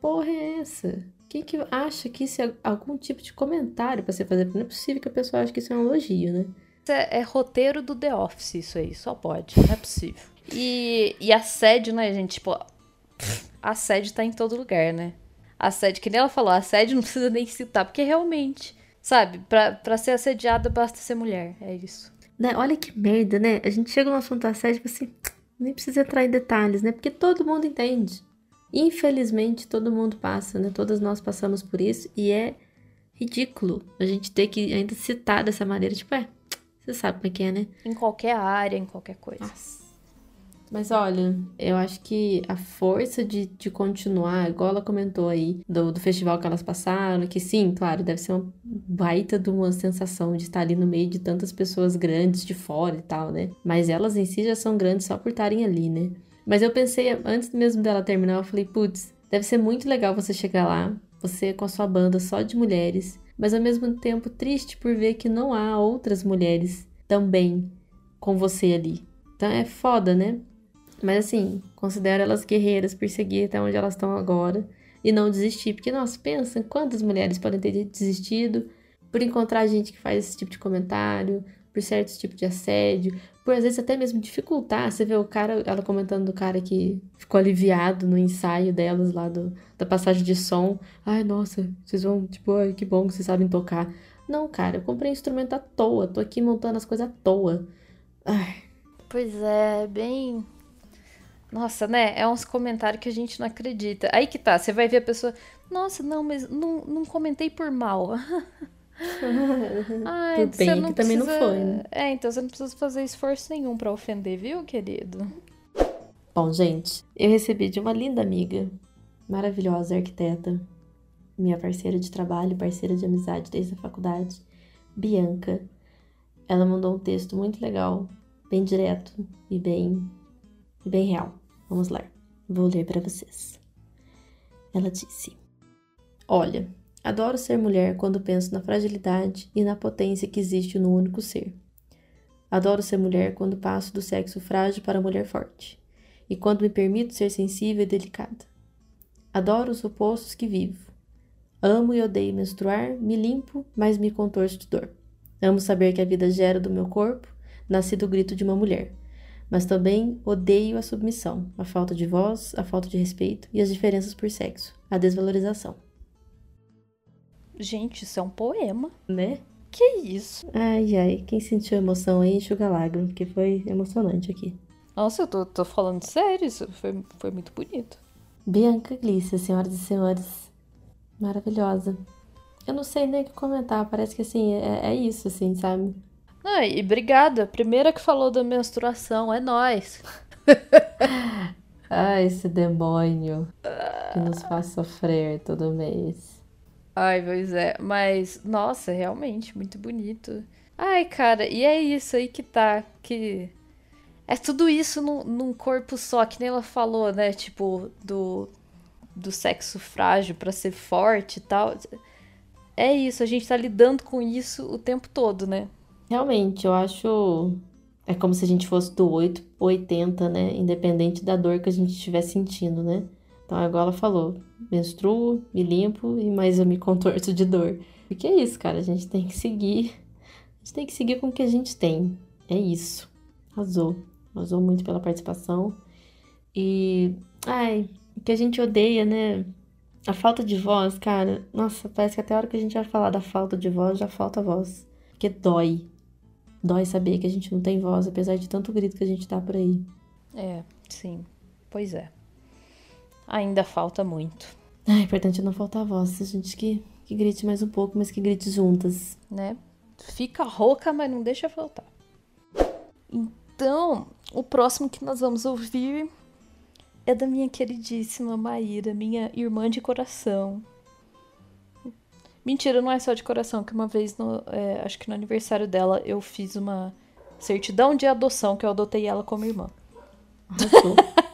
Porra é essa? Quem que acha que isso é algum tipo de comentário para você fazer? Não é possível que a pessoa ache que isso é um elogio, né? É, é roteiro do The Office, isso aí. Só pode. Não é possível. E, e assédio, né, gente? Tipo, assédio tá em todo lugar, né? Assédio, que nem ela falou, assédio não precisa nem citar, porque realmente, sabe? Pra, pra ser assediada basta ser mulher. É isso. Né? Olha que merda, né? A gente chega no assunto assédio e assim, nem precisa entrar em detalhes, né? Porque todo mundo entende. Infelizmente, todo mundo passa, né? Todas nós passamos por isso e é ridículo a gente ter que ainda citar dessa maneira. Tipo, é, você sabe como é que é, né? Em qualquer área, em qualquer coisa. Nossa. Mas olha, eu acho que a força de, de continuar, igual ela comentou aí, do, do festival que elas passaram, que sim, claro, deve ser uma baita de uma sensação de estar ali no meio de tantas pessoas grandes de fora e tal, né? Mas elas em si já são grandes só por estarem ali, né? Mas eu pensei, antes mesmo dela terminar, eu falei, putz, deve ser muito legal você chegar lá, você com a sua banda só de mulheres, mas ao mesmo tempo triste por ver que não há outras mulheres também com você ali. Então é foda, né? Mas assim, considero elas guerreiras por seguir até onde elas estão agora e não desistir. Porque, nossa, pensa quantas mulheres podem ter desistido por encontrar gente que faz esse tipo de comentário, por certos tipos de assédio, por às vezes até mesmo dificultar. Você vê o cara, ela comentando do cara que ficou aliviado no ensaio delas lá do, da passagem de som. Ai, nossa, vocês vão, tipo, ai, que bom que vocês sabem tocar. Não, cara, eu comprei instrumento à toa, tô aqui montando as coisas à toa. Ai. Pois é, bem. Nossa, né? É uns comentários que a gente não acredita. Aí que tá, você vai ver a pessoa. Nossa, não, mas não, não comentei por mal. Ai, Por bem que também não precisa- foi, né? É, então você não precisa fazer esforço nenhum pra ofender, viu, querido? Bom, gente, eu recebi de uma linda amiga, maravilhosa arquiteta, minha parceira de trabalho, parceira de amizade desde a faculdade, Bianca. Ela mandou um texto muito legal, bem direto e bem e bem real. Vamos lá. Vou ler para vocês. Ela disse: Olha, adoro ser mulher quando penso na fragilidade e na potência que existe no único ser. Adoro ser mulher quando passo do sexo frágil para a mulher forte e quando me permito ser sensível e delicada. Adoro os opostos que vivo. Amo e odeio menstruar, me limpo, mas me contorço de dor. Amo saber que a vida gera do meu corpo, nasce do grito de uma mulher. Mas também odeio a submissão, a falta de voz, a falta de respeito e as diferenças por sexo, a desvalorização. Gente, isso é um poema. Né? Que isso? Ai, ai, quem sentiu emoção aí, enxuga a lágrima, porque foi emocionante aqui. Nossa, eu tô, tô falando sério, isso foi, foi muito bonito. Bianca Glícia, senhoras e senhores. Maravilhosa. Eu não sei nem o que comentar, parece que assim, é, é isso, assim, sabe? Ah, e obrigada. Primeira que falou da menstruação, é nós. Ai, esse demônio que nos faz sofrer todo mês. Ai, pois é. Mas, nossa, realmente, muito bonito. Ai, cara, e é isso aí que tá. Que. É tudo isso num, num corpo só, que nem ela falou, né? Tipo, do, do sexo frágil pra ser forte e tal. É isso, a gente tá lidando com isso o tempo todo, né? Realmente, eu acho. É como se a gente fosse do 8 ou 80, né? Independente da dor que a gente estiver sentindo, né? Então, igual ela falou: menstruo, me limpo e mais eu me contorço de dor. Porque é isso, cara. A gente tem que seguir. A gente tem que seguir com o que a gente tem. É isso. Arrasou. Arrasou muito pela participação. E. Ai, o que a gente odeia, né? A falta de voz, cara. Nossa, parece que até a hora que a gente vai falar da falta de voz, já falta voz. Porque dói. Dói saber que a gente não tem voz, apesar de tanto grito que a gente dá por aí. É, sim. Pois é. Ainda falta muito, É importante não faltar voz. A gente que, que grite mais um pouco, mas que grite juntas. né? Fica rouca, mas não deixa faltar. Então, o próximo que nós vamos ouvir é da minha queridíssima Maíra, minha irmã de coração. Mentira, não é só de coração, que uma vez, no, é, acho que no aniversário dela, eu fiz uma certidão de adoção, que eu adotei ela como irmã. Arrasou.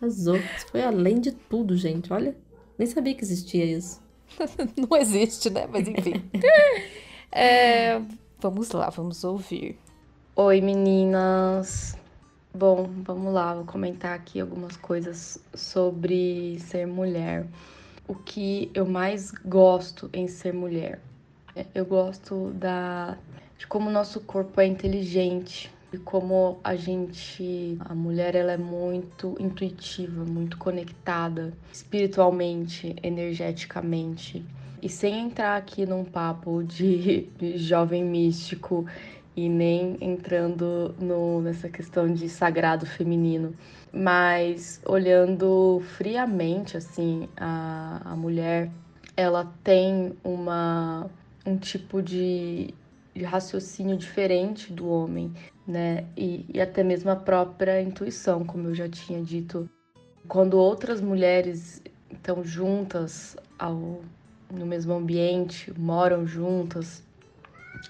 Arrasou. Isso foi além de tudo, gente. Olha, nem sabia que existia isso. Não existe, né? Mas enfim. É, vamos lá, vamos ouvir. Oi meninas! Bom, vamos lá, vou comentar aqui algumas coisas sobre ser mulher. O que eu mais gosto em ser mulher? É, Eu gosto da de como o nosso corpo é inteligente e como a gente, a mulher, ela é muito intuitiva, muito conectada espiritualmente, energeticamente. E sem entrar aqui num papo de, jovem místico e nem entrando no, nessa questão de sagrado feminino, mas olhando friamente assim a, a mulher, ela tem uma um tipo de, de raciocínio diferente do homem, né? E, e até mesmo a própria intuição, como eu já tinha dito, quando outras mulheres estão juntas ao no mesmo ambiente, moram juntas,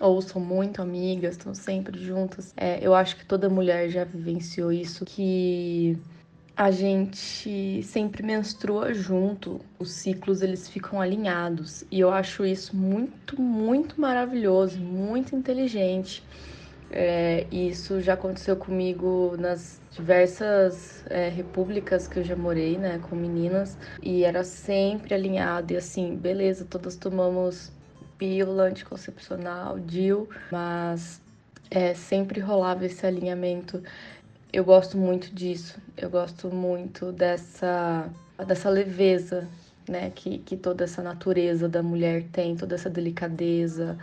ou são muito amigas, estão sempre juntas. É, eu acho que toda mulher já vivenciou isso, que a gente sempre menstrua junto, os ciclos eles ficam alinhados. E eu acho isso muito, muito maravilhoso, muito inteligente. É, isso já aconteceu comigo nas diversas é, repúblicas que eu já morei, né, com meninas, e era sempre alinhado. E assim, beleza, todas tomamos pílula anticoncepcional, DIL, mas é, sempre rolava esse alinhamento. Eu gosto muito disso, eu gosto muito dessa, dessa leveza, né, que, que toda essa natureza da mulher tem, toda essa delicadeza,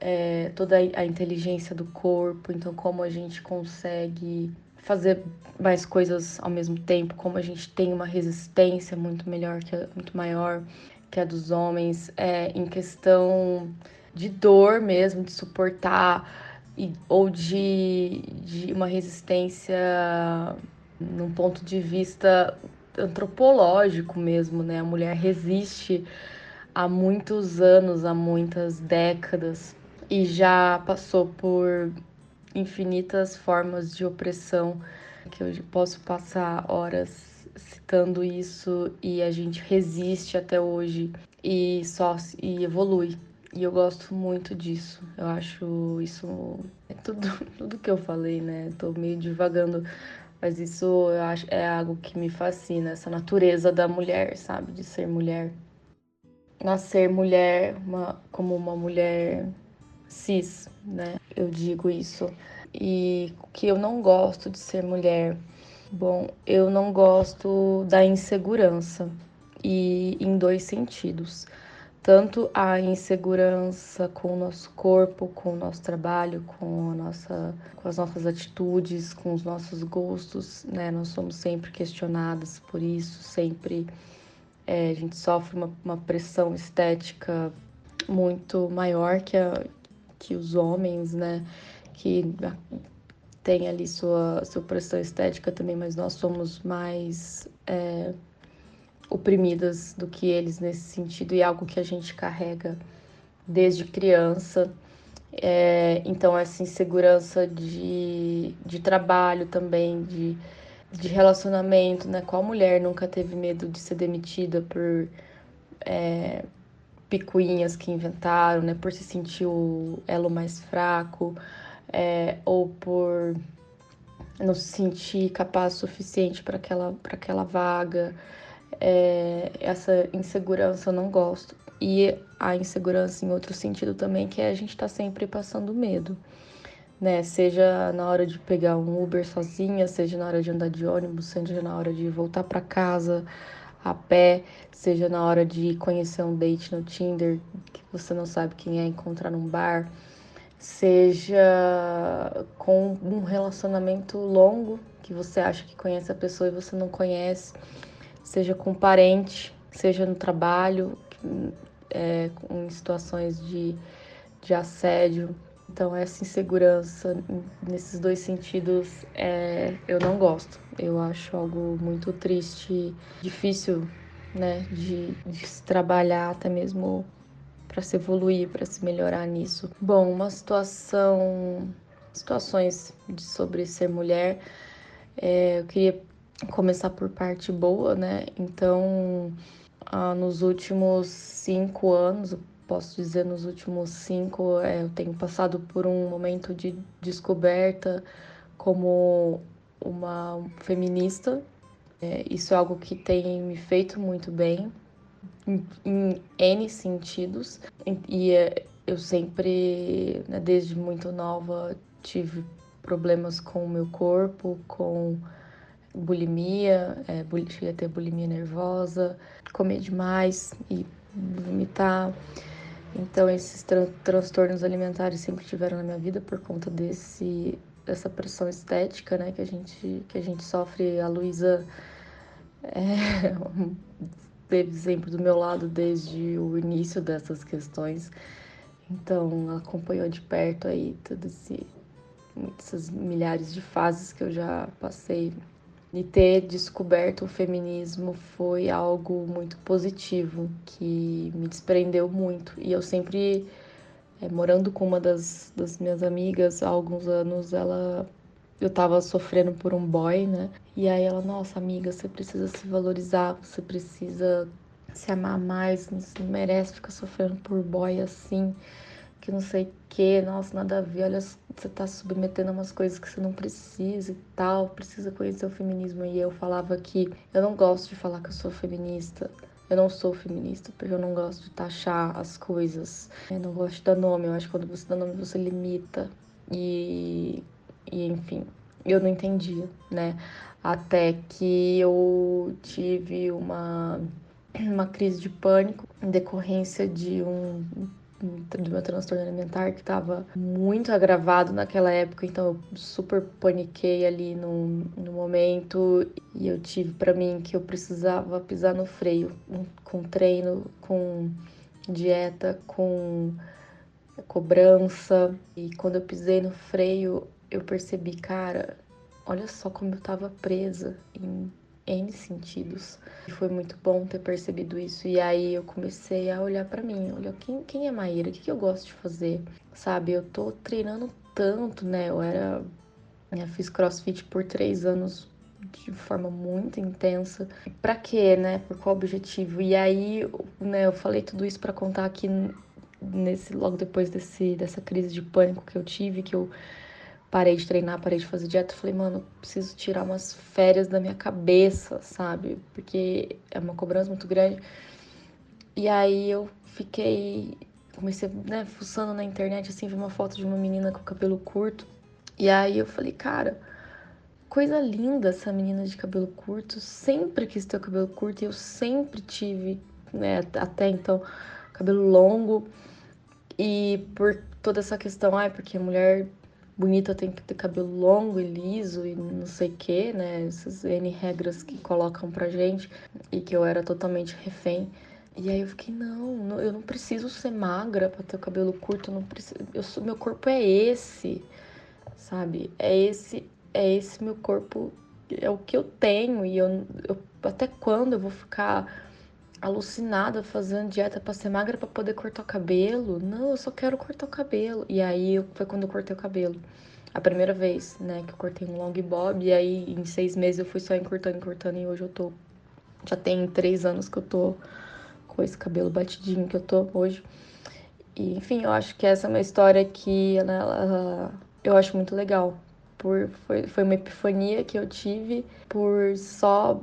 é, toda a inteligência do corpo, então como a gente consegue fazer mais coisas ao mesmo tempo, como a gente tem uma resistência muito melhor, que muito maior. que a dos homens, é, em questão de dor mesmo, de suportar, e, ou de, de uma resistência num ponto de vista antropológico mesmo, né? A mulher resiste há muitos anos, há muitas décadas e já passou por infinitas formas de opressão que eu posso passar horas citando isso e a gente resiste até hoje e só e evolui. E eu gosto muito disso. Eu acho isso é tudo tudo que eu falei, né? Tô meio divagando, mas isso eu acho é algo que me fascina, essa natureza da mulher, sabe, de ser mulher. Nascer mulher, uma, como uma mulher cis, né? Eu digo isso. E que eu não gosto de ser mulher. Bom, eu não gosto da insegurança e em dois sentidos. Tanto a insegurança com o nosso corpo, com o nosso trabalho, com, a nossa, com as nossas atitudes, com os nossos gostos, né? Nós somos sempre questionadas por isso, sempre é, a gente sofre uma, uma pressão estética muito maior que a, que os homens, né, que tem ali sua, sua pressão estética também, mas nós somos mais é, oprimidas do que eles nesse sentido e é algo que a gente carrega desde criança. É, então, essa insegurança de, de trabalho também, de, de relacionamento, né? Qual mulher nunca teve medo de ser demitida por é, picuinhas que inventaram, né? Por se sentir o elo mais fraco, é, ou por não se sentir capaz o suficiente para aquela, aquela vaga. É, essa insegurança eu não gosto. E a insegurança em outro sentido também, que é a gente tá sempre passando medo. Né? Seja na hora de pegar um Uber sozinha, seja na hora de andar de ônibus, seja na hora de voltar para casa, a pé, seja na hora de conhecer um date no Tinder, que você não sabe quem é, encontrar num bar, seja com um relacionamento longo, que você acha que conhece a pessoa e você não conhece, seja com parente, seja no trabalho, é, em situações de, de assédio. Então, essa insegurança, nesses dois sentidos, é, eu não gosto. Eu acho algo muito triste, difícil, né, de, de se trabalhar, até mesmo para se evoluir, para se melhorar nisso. Bom, uma situação, situações de, sobre ser mulher, é, eu queria começar por parte boa, né? Então, ah, nos últimos cinco anos, posso dizer nos últimos cinco, é, eu tenho passado por um momento de descoberta como uma feminista. É, isso é algo que tem me feito muito bem em, em N sentidos. E é, eu sempre, né, desde muito nova, tive problemas com o meu corpo, com bulimia, é, cheguei a ter bulimia nervosa, comer demais e vomitar. Então esses tran transtornos alimentares sempre tiveram na minha vida por conta desse dessa pressão estética, né, que a gente, que a gente sofre. A Luísa é, teve sempre do meu lado desde o início dessas questões. Então, ela acompanhou de perto aí todas essas milhares de fases que eu já passei. E ter descoberto o feminismo foi algo muito positivo, que me desprendeu muito. E eu sempre é, morando com uma das, das minhas amigas há alguns anos, ela eu tava sofrendo por um boy, né? E aí ela, nossa amiga, você precisa se valorizar, você precisa se amar mais, não merece ficar sofrendo por boy assim, que não sei o que, nossa, nada a ver, olha, você tá submetendo a umas coisas que você não precisa e tal, precisa conhecer o feminismo. E eu falava que eu não gosto de falar que eu sou feminista, eu não sou feminista, porque eu não gosto de taxar as coisas. Eu não gosto de dar nome, eu acho que quando você dá nome você limita. E, e enfim, eu não entendia, né? Até que eu tive uma, uma crise de pânico em decorrência de um do meu transtorno alimentar que estava muito agravado naquela época, então eu super paniquei ali no, no momento e eu tive para mim que eu precisava pisar no freio, com treino, com dieta, com cobrança. E quando eu pisei no freio, eu percebi, cara, olha só como eu tava presa em N sentidos. E foi muito bom ter percebido isso. E aí eu comecei a olhar para mim, olha, quem, quem é Maíra? O que, que eu gosto de fazer? Sabe, eu tô treinando tanto, né? Eu era. Eu fiz crossfit por três anos de forma muito intensa. Para quê, né? Por qual objetivo? E aí, né, eu falei tudo isso para contar aqui nesse logo depois desse dessa crise de pânico que eu tive, que eu parei de treinar, parei de fazer dieta, falei, mano, preciso tirar umas férias da minha cabeça, sabe? Porque é uma cobrança muito grande. E aí eu fiquei, comecei, né, fuçando na internet, assim, vi uma foto de uma menina com cabelo curto. E aí eu falei, cara, coisa linda essa menina de cabelo curto. Sempre quis ter o cabelo curto e eu sempre tive, né, até então, cabelo longo. E por toda essa questão, ai, porque a mulher bonita tem que ter cabelo longo e liso e não sei o que, né? Essas N regras que colocam pra gente e que eu era totalmente refém. E aí eu fiquei, não, eu não preciso ser magra para ter o cabelo curto, eu não preciso, eu sou, meu corpo é esse, sabe? É esse, é esse meu corpo, é o que eu tenho e eu, eu até quando eu vou ficar alucinada fazendo dieta para ser magra para poder cortar o cabelo. Não, eu só quero cortar o cabelo. E aí foi quando eu cortei o cabelo. A primeira vez, né, que eu cortei um long bob. E aí em seis meses eu fui só encurtando, encurtando. E hoje eu tô. Já tem três anos que eu tô com esse cabelo batidinho que eu tô hoje. E enfim, eu acho que essa é uma história que né, ela, eu acho muito legal. Por, foi, foi uma epifania que eu tive por só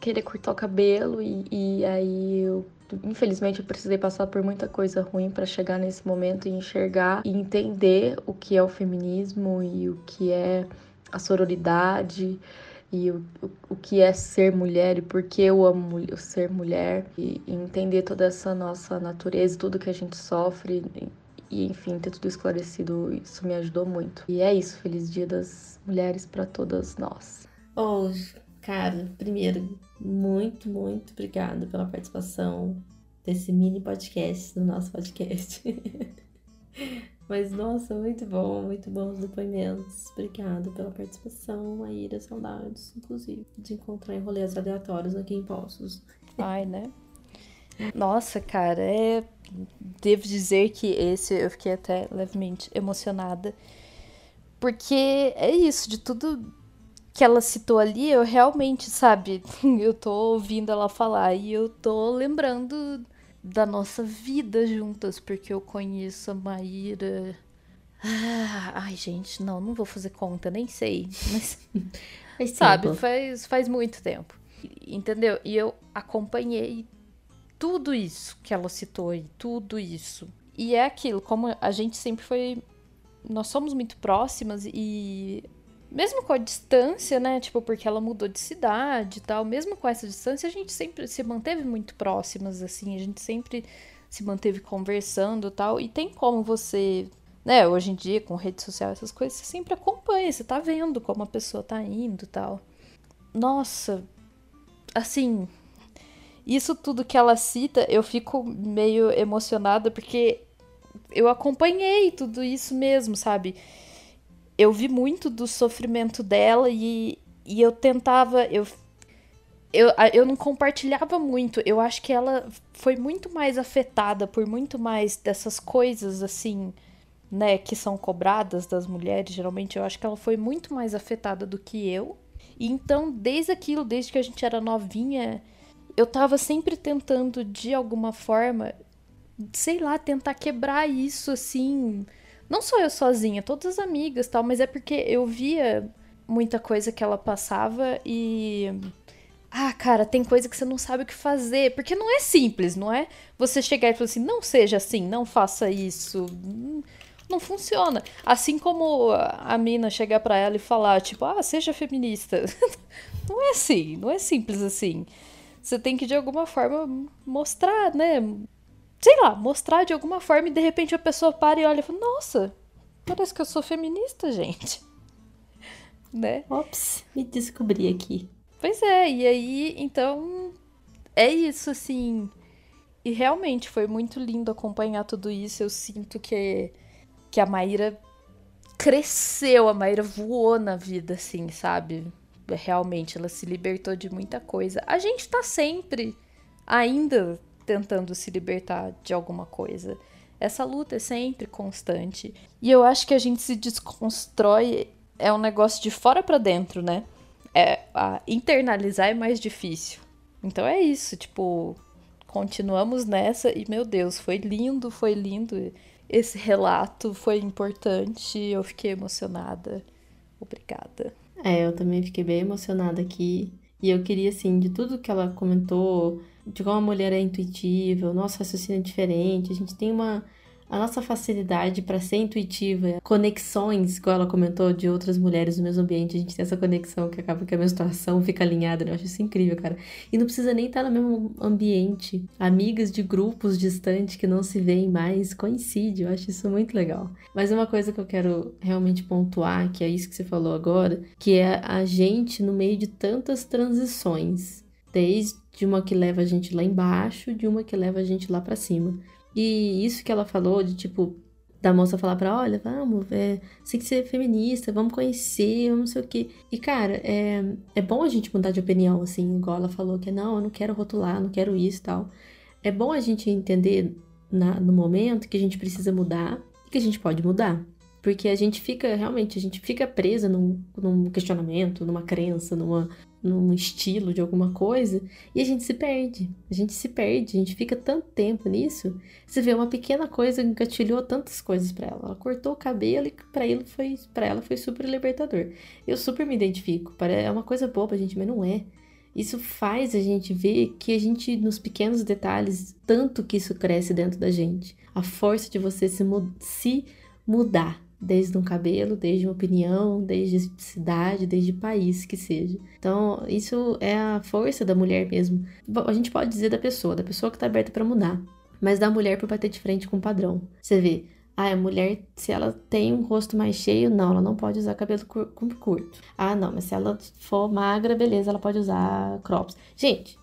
querer cortar o cabelo e, e aí eu infelizmente eu precisei passar por muita coisa ruim para chegar nesse momento e enxergar e entender o que é o feminismo e o que é a sororidade e o, o, o que é ser mulher e por que eu amo ser mulher e, e entender toda essa nossa natureza, tudo que a gente sofre e, e enfim, ter tudo esclarecido, isso me ajudou muito. E é isso, feliz dia das mulheres para todas nós. Oh, cara, primeiro, muito, muito obrigada pela participação desse mini podcast no nosso podcast. Mas, nossa, muito bom, muito bons depoimentos. Obrigada pela participação, Maíra. Saudades, inclusive, de encontrar em rolês aleatórios aqui em Poços. Ai, né? Nossa, cara, é. Devo dizer que esse eu fiquei até levemente emocionada. Porque é isso, de tudo que ela citou ali, eu realmente, sabe, eu tô ouvindo ela falar e eu tô lembrando da nossa vida juntas, porque eu conheço a Maíra. Ah, ai, gente, não, não vou fazer conta, nem sei. Mas, faz sabe, faz, faz muito tempo. Entendeu? E eu acompanhei tudo isso que ela citou e tudo isso. E é aquilo, como a gente sempre foi. Nós somos muito próximas e mesmo com a distância, né? Tipo, porque ela mudou de cidade e tal, mesmo com essa distância, a gente sempre se manteve muito próximas, assim, a gente sempre se manteve conversando e tal. E tem como você, né, hoje em dia, com rede social, essas coisas, você sempre acompanha, você tá vendo como a pessoa tá indo e tal. Nossa, assim, isso tudo que ela cita, eu fico meio emocionada porque eu acompanhei tudo isso mesmo, sabe? Eu vi muito do sofrimento dela e, e eu tentava. Eu, eu, eu não compartilhava muito. Eu acho que ela foi muito mais afetada por muito mais dessas coisas assim, né, que são cobradas das mulheres. Geralmente eu acho que ela foi muito mais afetada do que eu. E então, desde aquilo, desde que a gente era novinha, eu tava sempre tentando de alguma forma, sei lá, tentar quebrar isso assim não sou eu sozinha, todas as amigas tal, mas é porque eu via muita coisa que ela passava e. Ah, cara, tem coisa que você não sabe o que fazer. Porque não é simples, não é? Você chegar e falar assim, não seja assim, não faça isso. Não funciona. Assim como a mina chegar para ela e falar, tipo, ah, seja feminista. não é assim, não é simples assim. Você tem que de alguma forma mostrar, né? Sei lá, mostrar de alguma forma e de repente a pessoa para e olha e fala: Nossa, parece que eu sou feminista, gente. né? Ops, me descobri aqui. Pois é, e aí, então, é isso, assim. E realmente foi muito lindo acompanhar tudo isso. Eu sinto que, que a Maíra cresceu, a Maíra voou na vida, assim, sabe? Realmente, ela se libertou de muita coisa. A gente tá sempre ainda tentando se libertar de alguma coisa. Essa luta é sempre constante. E eu acho que a gente se desconstrói é um negócio de fora para dentro, né? É, internalizar é mais difícil. Então é isso, tipo, continuamos nessa e meu Deus, foi lindo, foi lindo. Esse relato foi importante, eu fiquei emocionada. Obrigada. É, eu também fiquei bem emocionada aqui. E eu queria, assim, de tudo que ela comentou, de como a mulher é intuitiva, o nosso raciocínio é diferente, a gente tem uma a nossa facilidade para ser intuitiva, conexões, igual ela comentou, de outras mulheres no mesmo ambiente, a gente tem essa conexão que acaba que a menstruação fica alinhada, né? Eu acho isso incrível, cara. E não precisa nem estar no mesmo ambiente. Amigas de grupos distantes que não se veem mais, coincide, eu acho isso muito legal. Mas uma coisa que eu quero realmente pontuar, que é isso que você falou agora, que é a gente no meio de tantas transições, desde uma que leva a gente lá embaixo, de uma que leva a gente lá para cima. E isso que ela falou de tipo da moça falar pra, olha, vamos, é, você tem que ser feminista, vamos conhecer, vamos não sei o quê. E, cara, é, é bom a gente mudar de opinião, assim, igual ela falou, que não, eu não quero rotular, não quero isso e tal. É bom a gente entender na, no momento que a gente precisa mudar e que a gente pode mudar. Porque a gente fica, realmente, a gente fica presa num, num questionamento, numa crença, numa, num estilo de alguma coisa e a gente se perde. A gente se perde, a gente fica tanto tempo nisso. Você vê uma pequena coisa engatilhou tantas coisas para ela. Ela cortou o cabelo e para ele foi para ela foi super libertador. Eu super me identifico. É uma coisa boa pra gente, mas não é. Isso faz a gente ver que a gente nos pequenos detalhes tanto que isso cresce dentro da gente. A força de você se, se mudar desde um cabelo, desde uma opinião, desde cidade, desde país que seja. Então, isso é a força da mulher mesmo. A gente pode dizer da pessoa, da pessoa que tá aberta para mudar, mas da mulher por bater de frente com o padrão. Você vê, ah, a mulher, se ela tem um rosto mais cheio, não, ela não pode usar cabelo curto. Ah, não, mas se ela for magra, beleza, ela pode usar crops. Gente,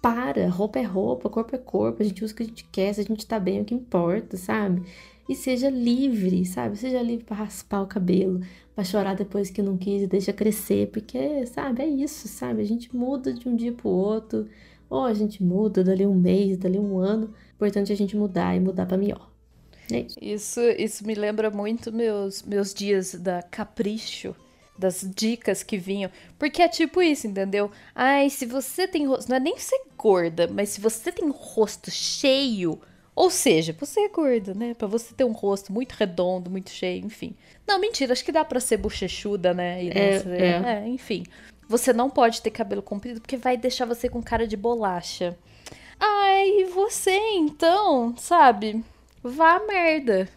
para, roupa é roupa, corpo é corpo, a gente usa o que a gente quer, se a gente tá bem, é o que importa, sabe? E seja livre, sabe? Seja livre para raspar o cabelo, para chorar depois que não quis e deixa crescer, porque, sabe, é isso, sabe? A gente muda de um dia pro outro, ou a gente muda dali um mês, dali um ano. Importante é a gente mudar e mudar para melhor. É isso. isso. Isso me lembra muito meus, meus dias da capricho das dicas que vinham. Porque é tipo isso, entendeu? Ai, se você tem rosto. Não é nem ser gorda, mas se você tem rosto cheio, ou seja, você é gorda, né? Pra você ter um rosto muito redondo, muito cheio, enfim. Não, mentira, acho que dá pra ser bochechuda, né? É, ser... é. é, enfim. Você não pode ter cabelo comprido porque vai deixar você com cara de bolacha. Ai, você então, sabe? Vá a merda.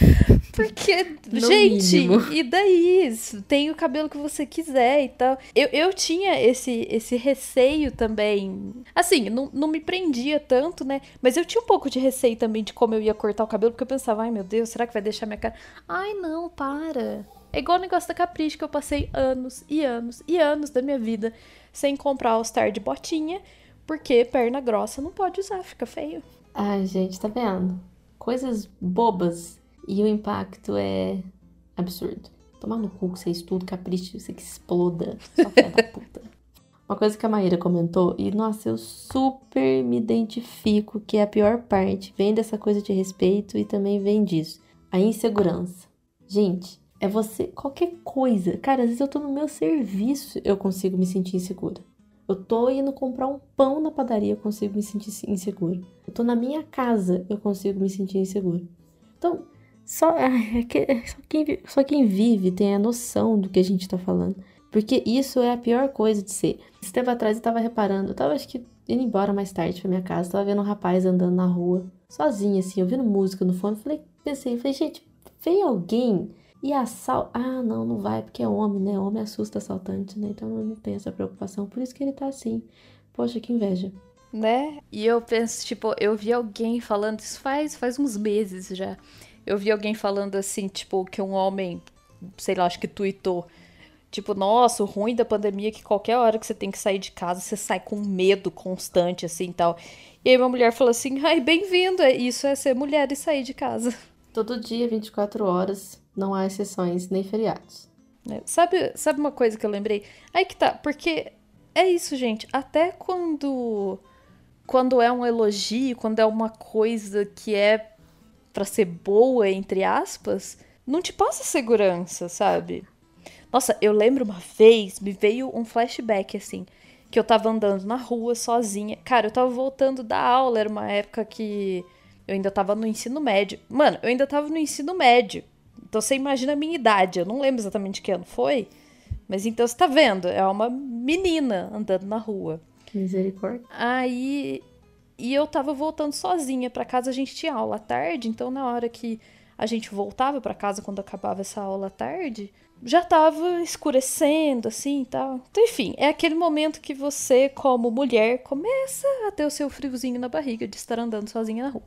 Porque, gente, mínimo. e daí? Tem o cabelo que você quiser e tal. Eu, eu tinha esse, esse receio também. Assim, não, não me prendia tanto, né? Mas eu tinha um pouco de receio também de como eu ia cortar o cabelo, porque eu pensava, ai meu Deus, será que vai deixar minha cara? Ai, não, para. É igual o negócio da Capricho, que eu passei anos e anos e anos da minha vida sem comprar o Star de botinha, porque perna grossa não pode usar, fica feio. Ai, gente, tá vendo? Coisas bobas e o impacto é absurdo. Tomar no cu que você estuda, capricho, você que exploda. Só da puta. Uma coisa que a Maíra comentou, e nossa, eu super me identifico que é a pior parte. Vem dessa coisa de respeito e também vem disso. A insegurança. Gente, é você. Qualquer coisa. Cara, às vezes eu tô no meu serviço, eu consigo me sentir insegura. Eu tô indo comprar um pão na padaria, eu consigo me sentir insegura. Eu tô na minha casa, eu consigo me sentir insegura. Então, só, é só, quem, só quem vive tem a noção do que a gente tá falando. Porque isso é a pior coisa de ser. Esse tempo atrás eu tava reparando, eu tava acho que indo embora mais tarde pra minha casa, tava vendo um rapaz andando na rua, sozinho assim, ouvindo música no fone. Falei, pensei, falei, gente, vem alguém e assal. Ah, não, não vai, porque é homem, né? Homem assusta assaltante, né? Então não tenho essa preocupação. Por isso que ele tá assim. Poxa, que inveja. Né? E eu penso, tipo, eu vi alguém falando isso faz, faz uns meses já. Eu vi alguém falando assim, tipo, que um homem, sei lá, acho que tuitou. Tipo, nossa, o ruim da pandemia é que qualquer hora que você tem que sair de casa, você sai com medo constante, assim, tal. E aí uma mulher falou assim, ai, bem-vindo, é, isso é ser mulher e sair de casa. Todo dia, 24 horas, não há exceções nem feriados. É, sabe, sabe uma coisa que eu lembrei? Aí que tá, porque é isso, gente. Até quando quando é um elogio, quando é uma coisa que é para ser boa, entre aspas, não te passa segurança, sabe? Nossa, eu lembro uma vez, me veio um flashback assim, que eu tava andando na rua sozinha. Cara, eu tava voltando da aula, era uma época que eu ainda tava no ensino médio. Mano, eu ainda tava no ensino médio. Então você imagina a minha idade. Eu não lembro exatamente que ano foi. Mas então você tá vendo, é uma menina andando na rua. Misericórdia. Aí. E eu tava voltando sozinha para casa, a gente tinha aula tarde, então na hora que a gente voltava para casa quando acabava essa aula tarde, já tava escurecendo assim e tal. Então, enfim, é aquele momento que você, como mulher, começa a ter o seu friozinho na barriga de estar andando sozinha na rua.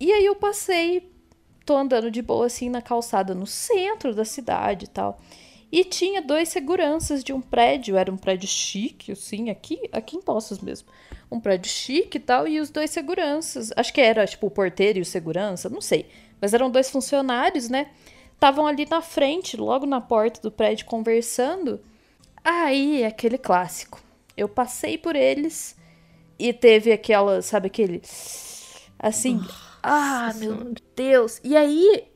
E aí eu passei, tô andando de boa assim na calçada no centro da cidade e tal. E tinha dois seguranças de um prédio, era um prédio chique, assim, aqui, aqui em Poços mesmo. Um prédio chique e tal, e os dois seguranças, acho que era tipo o porteiro e o segurança, não sei, mas eram dois funcionários, né? Estavam ali na frente, logo na porta do prédio, conversando. Aí, aquele clássico. Eu passei por eles e teve aquela, sabe, aquele. Assim. ah, meu Deus! E aí,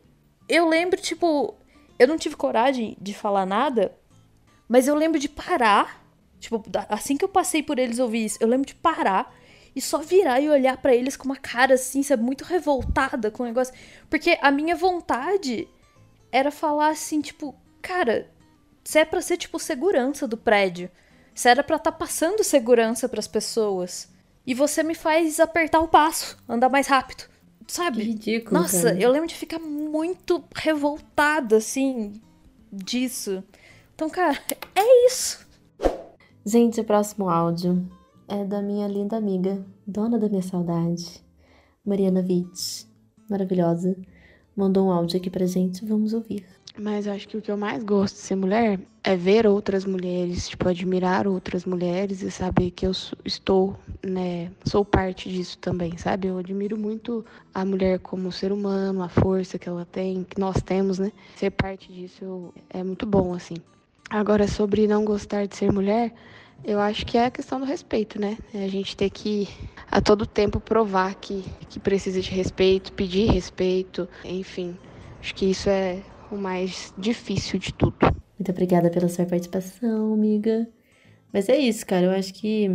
eu lembro, tipo, eu não tive coragem de falar nada, mas eu lembro de parar. Tipo, assim que eu passei por eles ouvir isso, eu lembro de parar e só virar e olhar para eles com uma cara assim, sabe, muito revoltada com o negócio. Porque a minha vontade era falar assim, tipo, cara, você é pra ser, tipo, segurança do prédio. Você era pra estar tá passando segurança para as pessoas. E você me faz apertar o passo, andar mais rápido. Sabe? Que ridículo. Nossa, cara. eu lembro de ficar muito revoltada, assim, disso. Então, cara, é isso. Gente, o próximo áudio é da minha linda amiga, dona da minha saudade, Mariana Witt. Maravilhosa. Mandou um áudio aqui pra gente, vamos ouvir. Mas eu acho que o que eu mais gosto de ser mulher é ver outras mulheres, tipo, admirar outras mulheres e saber que eu estou, né, sou parte disso também, sabe? Eu admiro muito a mulher como ser humano, a força que ela tem, que nós temos, né? Ser parte disso é muito bom, assim. Agora, sobre não gostar de ser mulher, eu acho que é a questão do respeito, né? É a gente ter que a todo tempo provar que, que precisa de respeito, pedir respeito, enfim. Acho que isso é o mais difícil de tudo. Muito obrigada pela sua participação, amiga. Mas é isso, cara. Eu acho que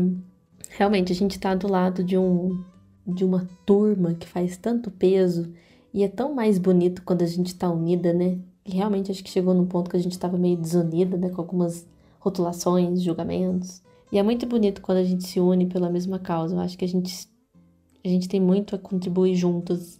realmente a gente tá do lado de um de uma turma que faz tanto peso e é tão mais bonito quando a gente tá unida, né? E realmente acho que chegou num ponto que a gente tava meio desunida, né, com algumas rotulações, julgamentos. E é muito bonito quando a gente se une pela mesma causa. Eu acho que a gente a gente tem muito a contribuir juntos.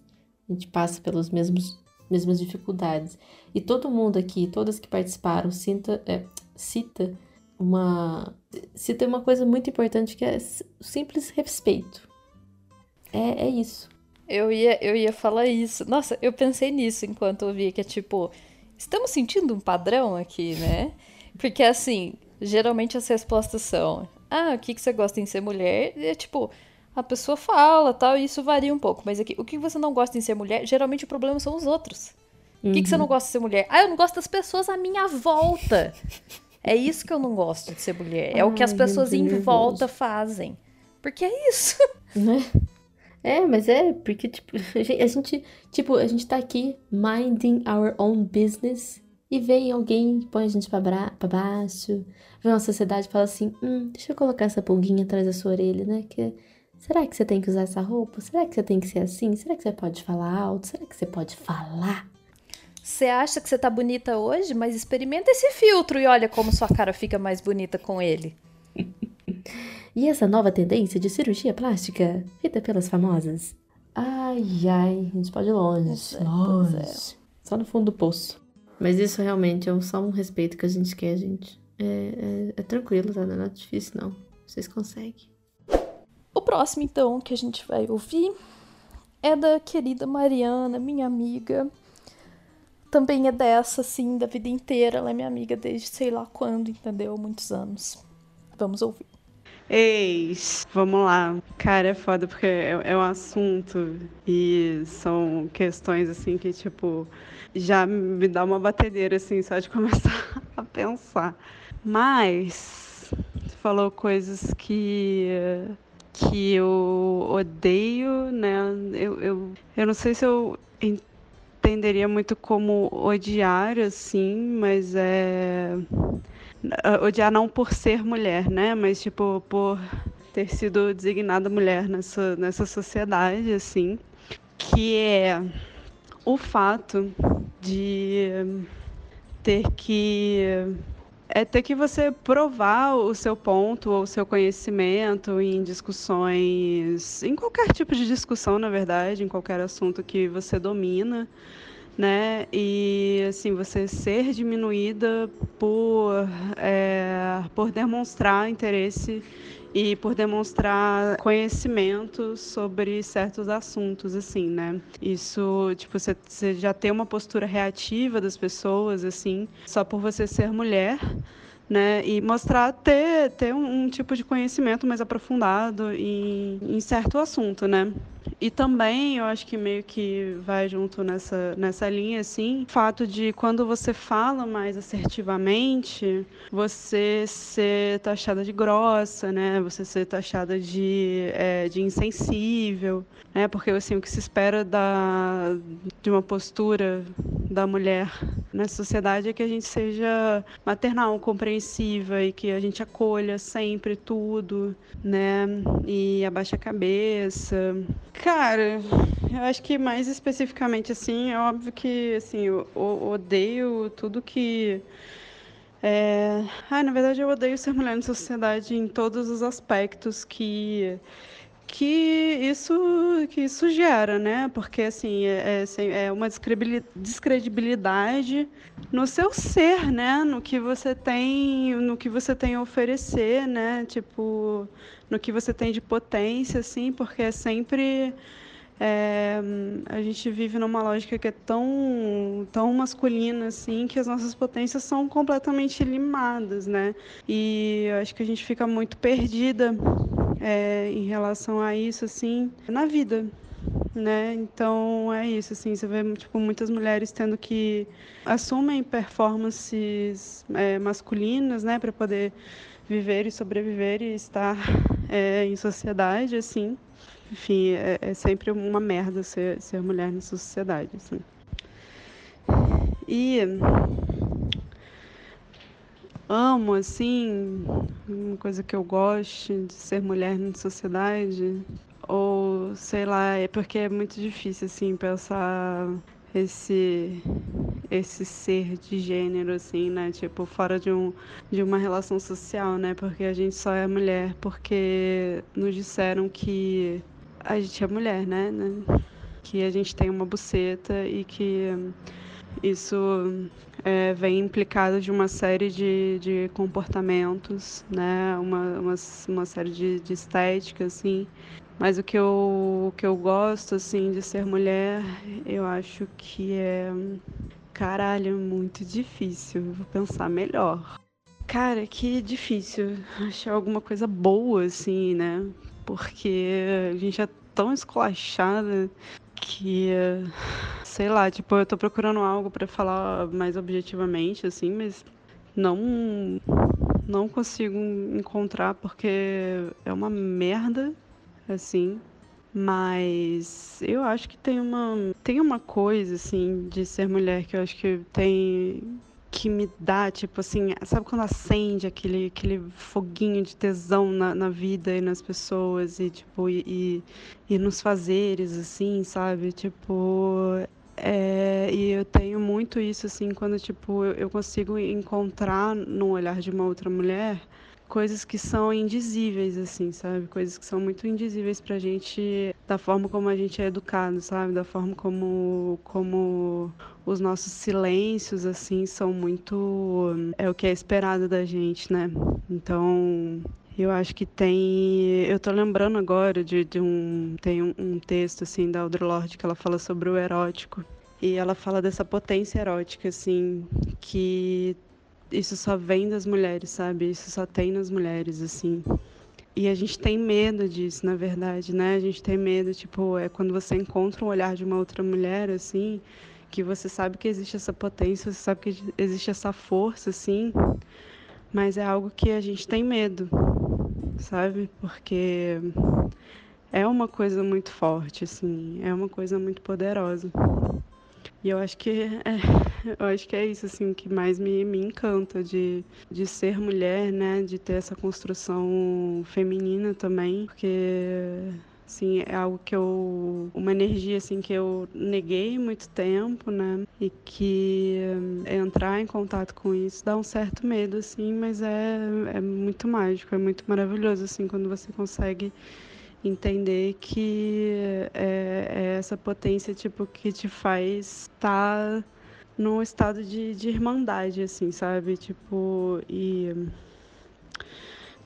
A gente passa pelos mesmos mesmas dificuldades. E todo mundo aqui, todas que participaram, cita, é, cita uma cita uma coisa muito importante que é o simples respeito. É, é isso. Eu ia, eu ia falar isso. Nossa, eu pensei nisso enquanto eu via que é tipo, estamos sentindo um padrão aqui, né? Porque assim, geralmente as respostas são: ah, o que, que você gosta em ser mulher? E é tipo, a pessoa fala tal, e isso varia um pouco. Mas aqui, o que você não gosta em ser mulher, geralmente o problema são os outros. O uhum. que, que você não gosta de ser mulher? Ah, eu não gosto das pessoas à minha volta. é isso que eu não gosto de ser mulher. É Ai, o que as pessoas em volta fazem. Porque é isso. Né? É, mas é, porque, tipo, a gente, tipo, a gente tá aqui minding our own business e vem alguém, põe a gente pra, pra baixo, vem uma sociedade e fala assim, hum, deixa eu colocar essa pulguinha atrás da sua orelha, né? Que Será que você tem que usar essa roupa? Será que você tem que ser assim? Será que você pode falar alto? Será que você pode falar? Você acha que você tá bonita hoje, mas experimenta esse filtro e olha como sua cara fica mais bonita com ele. e essa nova tendência de cirurgia plástica, feita pelas famosas? Ai, ai, a gente pode ir longe. É, longe. É. Só no fundo do poço. Mas isso realmente é só um respeito que a gente quer, gente. É, é, é tranquilo, tá? Não é difícil, não. Vocês conseguem. O próximo, então, que a gente vai ouvir é da querida Mariana, minha amiga. Também é dessa, assim, da vida inteira. Ela é minha amiga desde sei lá quando, entendeu? Muitos anos. Vamos ouvir. Eis, vamos lá. Cara, é foda porque é, é um assunto e são questões assim que, tipo, já me dá uma batedeira, assim, só de começar a pensar. Mas falou coisas que que eu odeio, né? Eu, eu, eu não sei se eu entenderia muito como odiar, assim, mas é odiar não por ser mulher, né? Mas tipo por ter sido designada mulher nessa nessa sociedade, assim, que é o fato de ter que é ter que você provar o seu ponto ou o seu conhecimento em discussões, em qualquer tipo de discussão, na verdade, em qualquer assunto que você domina né? E assim você ser diminuída por é, por demonstrar interesse e por demonstrar conhecimento sobre certos assuntos, assim, né? Isso, tipo, você, você já tem uma postura reativa das pessoas, assim, só por você ser mulher, né? E mostrar ter, ter um, um tipo de conhecimento mais aprofundado em, em certo assunto, né? E também, eu acho que meio que vai junto nessa, nessa linha, assim, o fato de quando você fala mais assertivamente, você ser taxada de grossa, né? Você ser taxada de, é, de insensível, né? Porque, assim, o que se espera da, de uma postura da mulher na sociedade é que a gente seja maternal, compreensiva e que a gente acolha sempre tudo, né? E abaixa a cabeça. Cara, eu acho que mais especificamente assim, é óbvio que assim, eu, odeio tudo que é... Ah, na verdade eu odeio ser mulher na sociedade em todos os aspectos que que isso que isso gera, né? Porque assim é, é, é uma descredibilidade no seu ser, né? No que você tem, no que você tem a oferecer, né? Tipo no que você tem de potência, assim, porque é sempre é, a gente vive numa lógica que é tão, tão masculina assim que as nossas potências são completamente limadas, né? E eu acho que a gente fica muito perdida é, em relação a isso, assim, na vida, né? Então é isso, assim, você vê tipo muitas mulheres tendo que assumem performances é, masculinas, né, para poder viver e sobreviver e estar é, em sociedade, assim. Enfim, é, é, sempre uma merda ser, ser mulher nessa sociedade, assim. E amo, assim, uma coisa que eu gosto de ser mulher na sociedade, ou sei lá, é porque é muito difícil, assim, pensar esse esse ser de gênero assim, né? Tipo, fora de um de uma relação social, né? Porque a gente só é mulher porque nos disseram que a gente é mulher, né? né? Que a gente tem uma buceta e que isso é, vem implicado de uma série de, de comportamentos, né? Uma, uma, uma série de, de estética, assim, mas o que eu, o que eu gosto, assim, de ser mulher, eu acho que é. Caralho, muito difícil. Vou pensar melhor. Cara, que difícil achar alguma coisa boa, assim, né? Porque a gente é tão esculachada que. Sei lá, tipo, eu tô procurando algo para falar mais objetivamente, assim, mas não. Não consigo encontrar porque é uma merda assim. Mas eu acho que tem uma, tem uma coisa, assim, de ser mulher que eu acho que tem. que me dá, tipo assim, sabe quando acende aquele, aquele foguinho de tesão na, na vida e nas pessoas e, tipo, e, e, e nos fazeres, assim, sabe? Tipo, é, e eu tenho muito isso, assim, quando, tipo, eu, consigo encontrar no olhar de uma outra mulher coisas que são indizíveis, assim, sabe? Coisas que são muito indizíveis pra gente, da forma como a gente é educado, sabe? Da forma como, como os nossos silêncios, assim, são muito. É o que é esperado da gente, né? Então, Eu acho que tem. Eu tô lembrando agora de, de um. Tem um, um, texto, assim, da Audre Lorde que ela fala sobre o erótico. E ela fala dessa potência erótica, assim, que isso só vem das mulheres, sabe? Isso só tem nas mulheres, assim. E a gente tem medo disso, na verdade, né? A gente tem medo, tipo, é quando você encontra um olhar de uma outra mulher, assim, que você sabe que existe essa potência, você sabe que existe essa força, assim, mas é algo que a gente tem medo, sabe? Porque é uma coisa muito forte, assim, é uma coisa muito poderosa. E eu acho que é, eu acho que é isso assim que mais me, me encanta de, de ser mulher, né, de ter essa construção feminina também, porque assim, é algo que eu uma energia assim que eu neguei muito tempo, né? E que é, entrar em contato com isso dá um certo medo assim, mas é é muito mágico, é muito maravilhoso assim quando você consegue entender que é, é, essa potência tipo que te faz estar num estado de, de irmandade assim sabe? Tipo e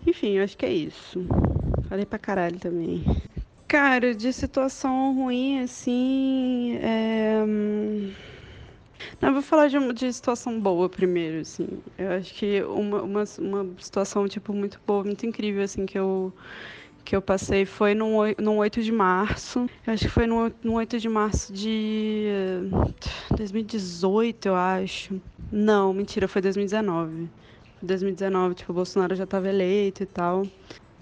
enfim acho que é isso. Falei pra caralho também cara de situação ruim assim é... Não, eu vou falar de, de situação boa primeiro, assim. Eu acho que uma, uma, uma situação, tipo, muito boa, muito incrível, assim, que eu que eu passei foi no, no 8 de março. Eu acho que foi no, no 8 de março de 2018, eu acho. Não, mentira, foi 2019. 2019, tipo, o Bolsonaro já estava eleito e tal.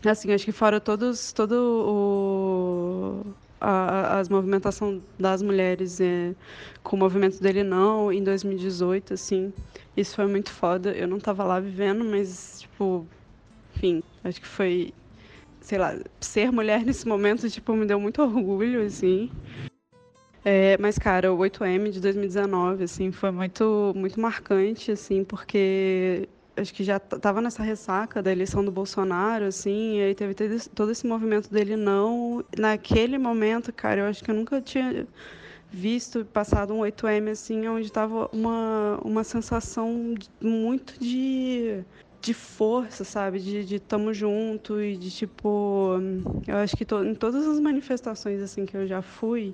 Assim, acho que fora todos, todo o a, as movimentação das mulheres é, com o movimento dele não em 2018, assim, isso foi muito foda. Eu não tava lá vivendo, mas tipo, enfim, acho que foi sei lá, ser mulher nesse momento, tipo, me deu muito orgulho, assim. É, mas, cara, o 8M de 2019, assim, foi muito, muito marcante, assim, porque acho que já estava nessa ressaca da eleição do Bolsonaro, assim, e aí teve todo esse movimento dele não. Naquele momento, cara, eu acho que eu nunca tinha visto, passado um 8M, assim, onde estava uma, uma sensação muito de de força, sabe? De, de tamo junto e de tipo. Eu acho que to, em todas as manifestações assim que eu já fui,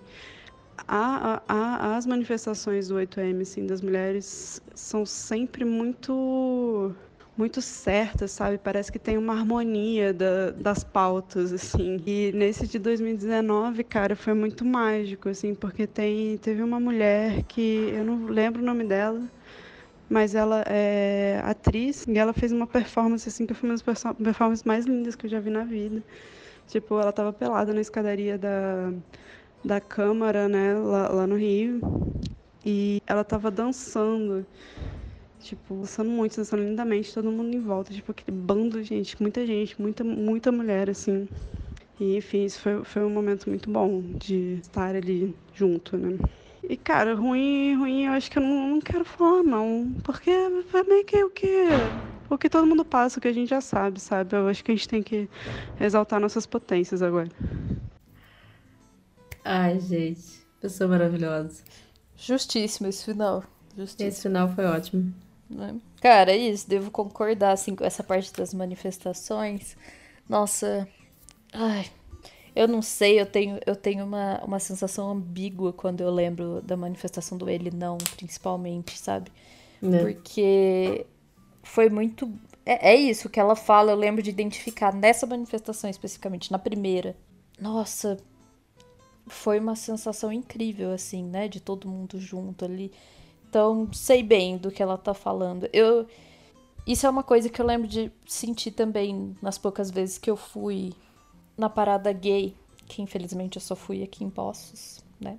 a, a, as manifestações do 8M assim, das mulheres são sempre muito muito certas, sabe? Parece que tem uma harmonia da, das pautas, assim. E nesse de 2019, cara, foi muito mágico, assim, porque tem, teve uma mulher que eu não lembro o nome dela, mas ela é atriz e ela fez uma performance assim que foi uma das performances mais lindas que eu já vi na vida. Tipo, ela estava pelada na escadaria da, da Câmara, né, lá, lá no Rio, e ela estava dançando, tipo, dançando muito, dançando lindamente, todo mundo em volta, tipo, aquele bando de gente, muita gente, muita, muita mulher, assim. E, enfim, isso foi, foi um momento muito bom de estar ali junto, né. E, cara, ruim, ruim, eu acho que eu não, não quero falar, não. Porque é meio que o que. O que todo mundo passa, o que a gente já sabe, sabe? Eu acho que a gente tem que exaltar nossas potências agora. Ai, gente. Pessoa maravilhosa. Justíssimo esse final. Justíssimo. Esse final foi ótimo. Né? Cara, é isso. Devo concordar, assim, com essa parte das manifestações. Nossa. Ai, eu não sei, eu tenho, eu tenho uma, uma sensação ambígua quando eu lembro da manifestação do Ele Não, principalmente, sabe? É. Porque foi muito. É, é isso que ela fala, eu lembro de identificar nessa manifestação especificamente, na primeira. Nossa, foi uma sensação incrível, assim, né? De todo mundo junto ali. Então, sei bem do que ela tá falando. Eu. Isso é uma coisa que eu lembro de sentir também nas poucas vezes que eu fui na parada gay, que infelizmente eu só fui aqui em Poços, né?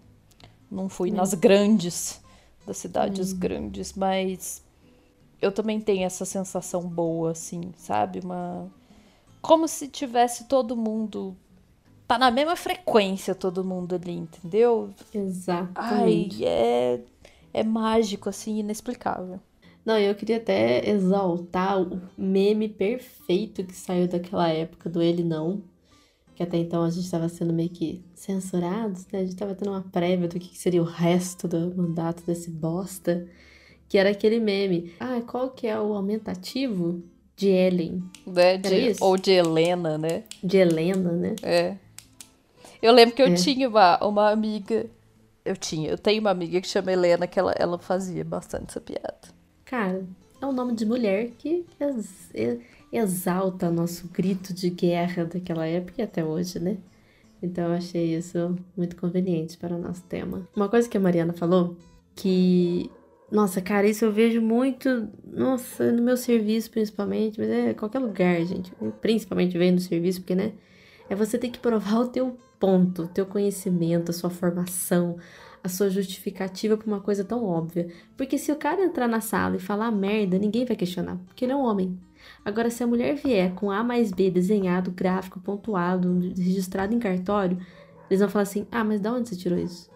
Não fui hum. nas grandes, das cidades hum. grandes, mas eu também tenho essa sensação boa, assim, sabe? Uma. Como se tivesse todo mundo. Tá na mesma frequência todo mundo ali, entendeu? Exatamente. Ai, é. É mágico, assim, inexplicável. Não, eu queria até exaltar o meme perfeito que saiu daquela época do Ele Não, que até então a gente estava sendo meio que censurados, né? A gente estava tendo uma prévia do que seria o resto do mandato desse bosta, que era aquele meme. Ah, qual que é o aumentativo de Ellen. Né? Era De, ou de Helena, né? De Helena, né? É. Eu lembro que eu É. tinha uma, uma amiga. Eu tinha, eu tenho uma amiga que chama Helena, que ela, ela fazia bastante essa piada. Cara, é um nome de mulher que ex- exalta nosso grito de guerra daquela época e até hoje, né? Então eu achei isso muito conveniente para o nosso tema. Uma coisa que a Mariana falou, que. Nossa, cara, isso eu vejo muito. Nossa, no meu serviço principalmente, mas é qualquer lugar, gente. Principalmente vem no serviço, porque, né? É você ter que provar o teu ponto, o teu conhecimento, a sua formação, a sua justificativa para uma coisa tão óbvia. Porque se o cara entrar na sala e falar merda, ninguém vai questionar, porque ele é um homem. Agora, se a mulher vier com A mais B desenhado, gráfico, pontuado, registrado em cartório, eles vão falar assim: ah, mas da onde você tirou isso?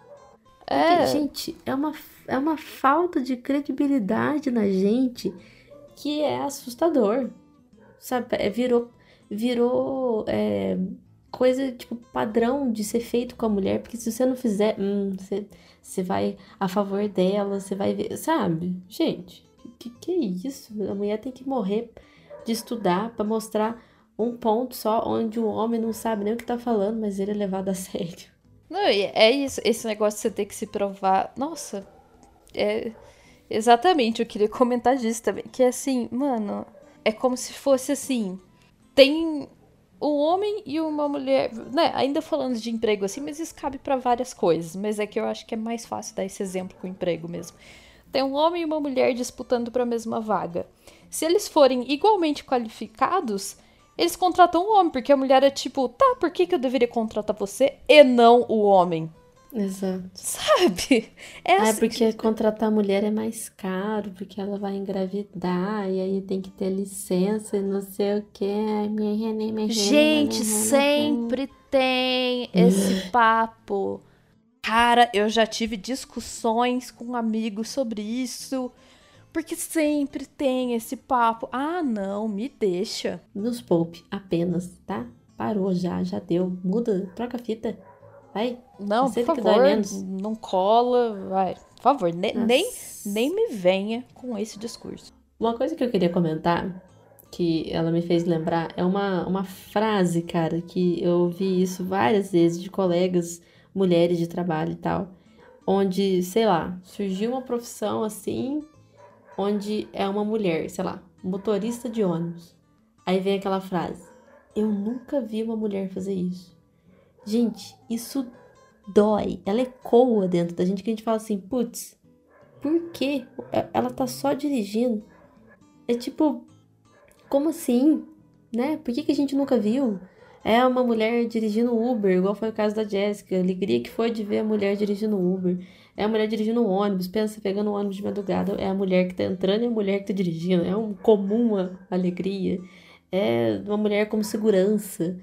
Porque, É. gente, é uma, é uma falta de credibilidade na gente que é assustador. Sabe? É, virou virou é, coisa, tipo, padrão de ser feito com a mulher, porque se você não fizer, hum, você, você vai a favor dela, você vai ver, sabe? Gente, que, que é isso? A mulher tem que morrer de estudar pra mostrar um ponto só onde o homem não sabe nem o que tá falando, mas ele é levado a sério. Não, é isso, esse negócio de você ter que se provar. Nossa, é. Exatamente, eu queria comentar disso também. Que é assim, mano, é como se fosse assim: tem um homem e uma mulher, né? Ainda falando de emprego assim, mas isso cabe pra várias coisas. Mas é que eu acho que é mais fácil dar esse exemplo com emprego mesmo. Tem um homem e uma mulher disputando pra mesma vaga. Se eles forem igualmente qualificados, eles contratam o homem, porque a mulher é tipo, tá, por que, que eu deveria contratar você e não o homem? Exato. Sabe? É Ah, assim. porque contratar mulher é mais caro, porque ela vai engravidar, e aí tem que ter licença e não sei o quê. Gente, sempre tem esse papo. Cara, eu já tive discussões com amigos sobre isso. Porque sempre tem esse papo. Ah, não, me deixa. Nos poupe, apenas, tá? Parou já, já deu. Muda, troca a fita. Vai. Não, por favor, não cola. Vai, por favor, ne- nem, Nossa. nem me venha com esse discurso. Uma coisa que eu queria comentar, que ela me fez lembrar, é uma, uma frase, cara, que eu ouvi isso várias vezes de colegas, mulheres de trabalho e tal, onde, sei lá, surgiu uma profissão assim, onde é uma mulher, sei lá, motorista de ônibus. Aí vem aquela frase: Eu nunca vi uma mulher fazer isso. Gente, isso dói, ela ecoa dentro da gente que a gente fala assim, putz, por quê? Ela tá só dirigindo. É tipo, como assim? Né? Por que, que a gente nunca viu? É uma mulher dirigindo Uber, igual foi o caso da Jéssica. Alegria que foi de ver a mulher dirigindo Uber. É a mulher dirigindo um ônibus, pensa pegando um ônibus de madrugada. É a mulher que tá entrando e a mulher que tá dirigindo. É um comum a alegria. É uma mulher como segurança.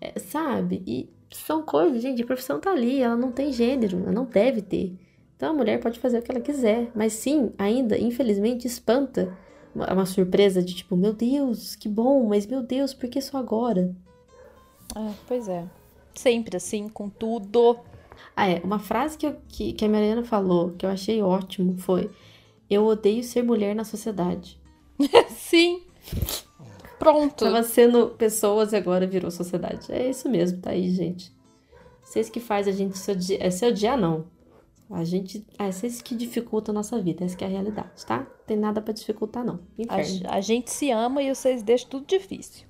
É, sabe? E são coisas, gente, a profissão tá ali, ela não tem gênero, ela não deve ter. Então a mulher pode fazer o que ela quiser. Mas sim, ainda, infelizmente, espanta uma, uma surpresa de tipo, meu Deus, que bom, mas meu Deus, por que só agora? É, pois é. Sempre assim, com tudo. Ah, é. Uma frase que, eu- que, que a Mariana falou, que eu achei ótimo, foi: Eu odeio ser mulher na sociedade. Sim. Pronto. Tava sendo pessoas e agora virou sociedade. É isso mesmo, tá aí, gente. Vocês que faz a gente se odiar. É se odiar, não. A gente. É vocês que dificultam a nossa vida. Essa que é a realidade, tá? Não tem nada pra dificultar, não. A, Inferno. a gente se ama e vocês deixam tudo difícil.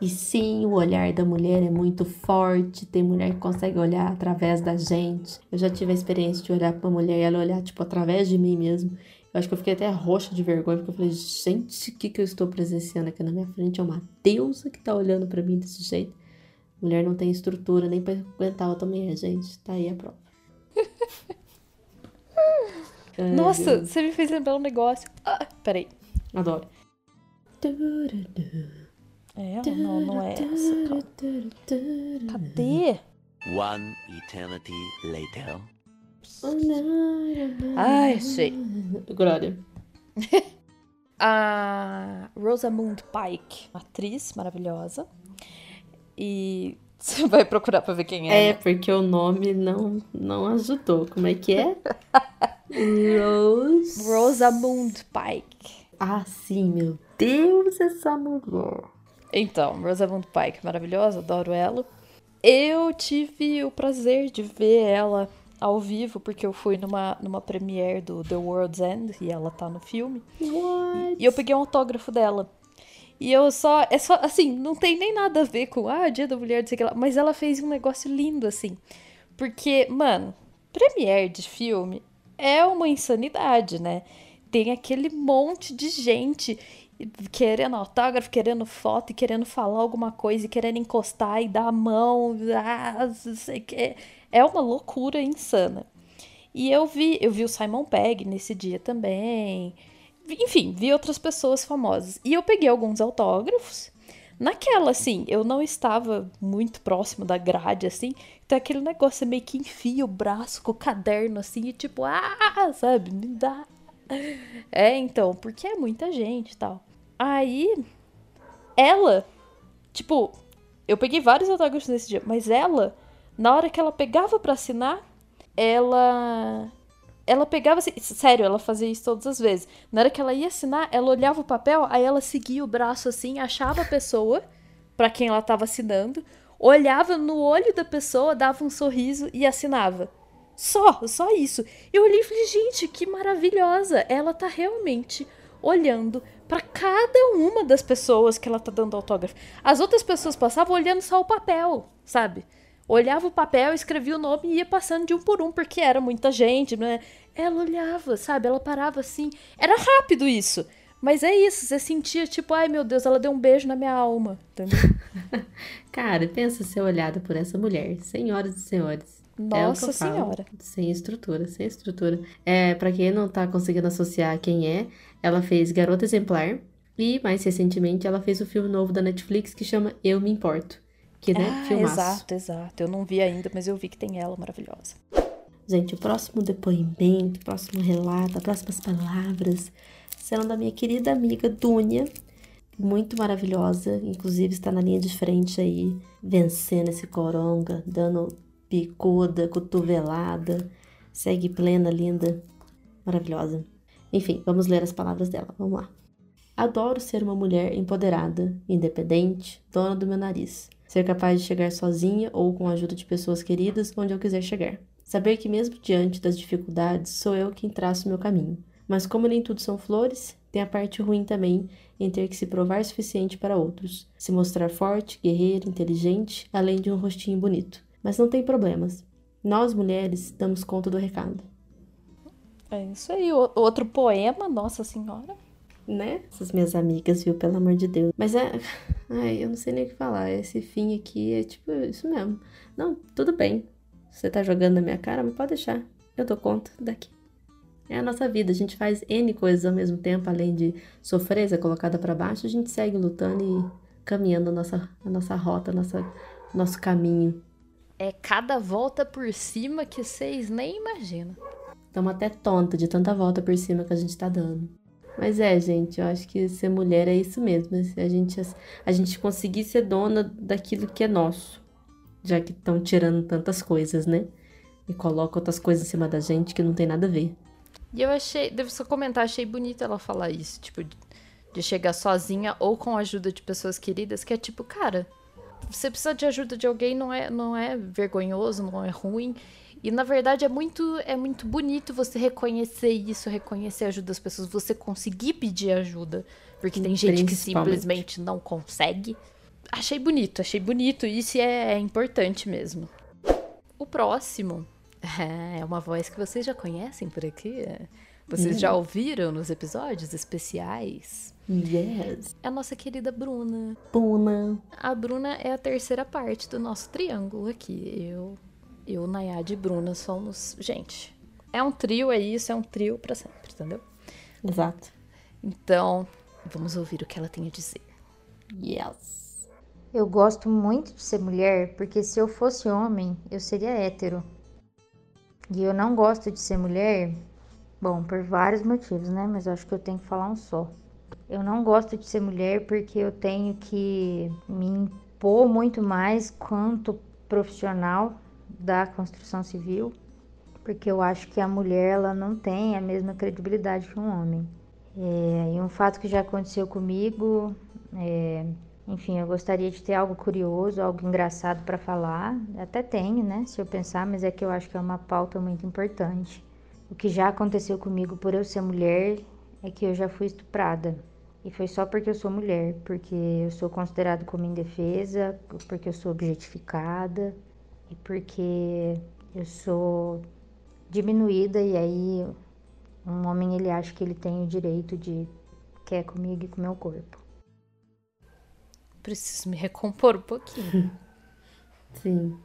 E sim, o olhar da mulher é muito forte. Tem mulher que consegue olhar através da gente. Eu já tive a experiência de olhar pra uma mulher e ela olhar, tipo, através de mim mesmo. Eu acho que eu fiquei até roxa de vergonha, porque eu falei, gente, o que, que eu estou presenciando aqui na minha frente? É uma deusa que tá olhando pra mim desse jeito. Mulher não tem estrutura nem pra aguentar outra mulher, gente. Tá aí a prova. Ai, Nossa, Deus. você me fez lembrar um negócio. Ah, peraí. Adoro. É, não, não é essa. calma. Cadê? One eternity later. Ai, sei. Glória. A Rosamund Pike, uma atriz maravilhosa. E você vai procurar pra ver quem é. É, né? porque o nome não, não ajudou. Como é que é? Rose. Rosamund Pike. Ah, sim, meu Deus essa mulher. Então, Rosamund Pike, maravilhosa, adoro ela. Eu tive o prazer de ver ela ao vivo, porque eu fui numa, numa premiere do The World's End e ela tá no filme. What? E eu peguei um autógrafo dela. E eu só. É só. Assim, não tem nem nada a ver com. Ah, Dia da Mulher, não sei o que lá. Mas ela fez um negócio lindo, assim. Porque, mano, premiere de filme é uma insanidade, né? Tem aquele monte de gente querendo autógrafo, querendo foto, e querendo falar alguma coisa, e querendo encostar e dar a mão, ah, não sei o que. É uma loucura insana. E eu vi, eu vi o Simon Pegg nesse dia também. Enfim, vi outras pessoas famosas. E eu peguei alguns autógrafos. Naquela, assim, eu não estava muito próximo da grade, assim. Então aquele negócio é meio que enfia o braço com o caderno, assim, e tipo, ah, sabe, me dá. É, então, porque é muita gente e tal. Aí, ela, tipo, eu peguei vários autógrafos nesse dia, mas ela, na hora que ela pegava para assinar, ela ela pegava assim, sério, ela fazia isso todas as vezes. Na hora que ela ia assinar, ela olhava o papel, aí ela seguia o braço assim, achava a pessoa para quem ela estava assinando, olhava no olho da pessoa, dava um sorriso e assinava. Só, só isso. Eu olhei e falei, gente, que maravilhosa. Ela tá realmente olhando para cada uma das pessoas que ela tá dando autógrafo. As outras pessoas passavam olhando só o papel, sabe? Olhava o papel, escrevia o nome e ia passando de um por um, porque era muita gente, né? Ela olhava, sabe? Ela parava assim. Era rápido isso. Mas é isso, você sentia tipo, ai meu Deus, ela deu um beijo na minha alma? Cara, pensa ser olhada por essa mulher, senhoras e senhores. Nossa é senhora. Falo. Sem estrutura, sem estrutura. É, para quem não tá conseguindo associar quem é, ela fez Garota Exemplar e mais recentemente ela fez o filme novo da Netflix que chama Eu Me Importo. Que, né, ah, filmaço. exato, exato. Eu não vi ainda, mas eu vi que tem ela maravilhosa. Gente, o próximo depoimento, o próximo relato, as próximas palavras serão da minha querida amiga Dunia, muito maravilhosa, inclusive está na linha de frente aí, vencendo esse coronga, dando picuda, cotovelada, segue plena, linda, maravilhosa. Enfim, vamos ler as palavras dela, vamos lá. Adoro ser uma mulher empoderada, independente, dona do meu nariz. Ser capaz de chegar sozinha ou com a ajuda de pessoas queridas onde eu quiser chegar. Saber que, mesmo diante das dificuldades, sou eu quem traço meu caminho. Mas, como nem tudo são flores, tem a parte ruim também em ter que se provar suficiente para outros, se mostrar forte, guerreira, inteligente, além de um rostinho bonito. Mas não tem problemas. Nós, mulheres, damos conta do recado. É isso aí. O outro poema, Nossa Senhora. Né? Essas minhas amigas, viu? Pelo amor de Deus. Mas é. Ai, eu não sei nem o que falar. Esse fim aqui é tipo isso mesmo. Não, tudo bem. Você tá jogando na minha cara, mas pode deixar. Eu dou conta daqui. É a nossa vida. A gente faz N coisas ao mesmo tempo, além de sofrer, ser colocada para baixo. A gente segue lutando e caminhando a nossa, a nossa rota, a nossa, nosso caminho. É cada volta por cima que vocês nem imaginam. Estamos até tonta de tanta volta por cima que a gente tá dando. Mas é, gente, eu acho que ser mulher é isso mesmo. Se a gente, a gente conseguir ser dona daquilo que é nosso. Já que estão tirando tantas coisas, né? E colocam outras coisas em cima da gente que não tem nada a ver. E eu achei, devo só comentar, achei bonito ela falar isso, tipo, de chegar sozinha ou com a ajuda de pessoas queridas, que é tipo, cara, você precisa de ajuda de alguém não é, não é vergonhoso, não é ruim. E na verdade é muito é muito bonito você reconhecer isso, reconhecer a ajuda das pessoas, você conseguir pedir ajuda, porque tem gente que simplesmente não consegue. Achei bonito, achei bonito, isso é, é importante mesmo. O próximo é uma voz que vocês já conhecem por aqui. Vocês já ouviram nos episódios especiais? Yes. É a nossa querida Bruna. Bruna. A Bruna é a terceira parte do nosso triângulo aqui. Eu, eu, Nayade e Bruna somos. Gente, é um trio, é isso, é um trio pra sempre, entendeu? Exato. Então, vamos ouvir o que ela tem a dizer. Yes. Eu gosto muito de ser mulher porque se eu fosse homem, eu seria hétero. E eu não gosto de ser mulher, bom, por vários motivos, né? Mas eu acho que eu tenho que falar um só. Eu não gosto de ser mulher porque eu tenho que me impor muito mais quanto profissional da construção civil, porque eu acho que a mulher ela não tem a mesma credibilidade que um homem. É, e um fato que já aconteceu comigo, é, enfim, eu gostaria de ter algo curioso, algo engraçado para falar. Até tenho, né? Se eu pensar, mas é que eu acho que é uma pauta muito importante. O que já aconteceu comigo por eu ser mulher é que eu já fui estuprada. E foi só porque eu sou mulher, porque eu sou considerada como indefesa, porque eu sou objetificada e porque eu sou diminuída e aí um homem ele acha que ele tem o direito de quer comigo e com meu corpo. Preciso me recompor um pouquinho. Sim.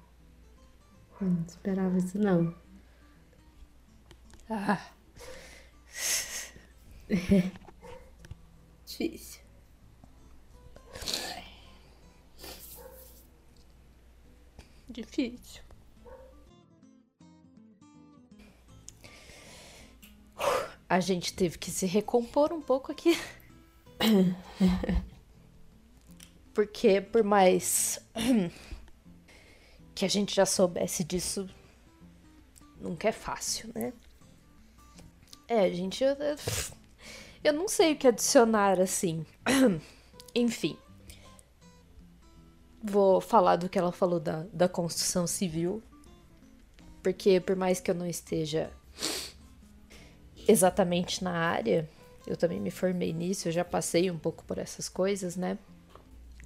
Não esperava isso não. Ah. Difícil. Difícil. A gente teve que se recompor um pouco aqui. Porque por mais que a gente já soubesse disso, nunca é fácil, né? É, gente, eu, eu não sei o que adicionar assim. Enfim. Vou falar do que ela falou da, da construção civil. Porque por mais que eu não esteja exatamente na área, eu também me formei nisso, eu já passei um pouco por essas coisas, né?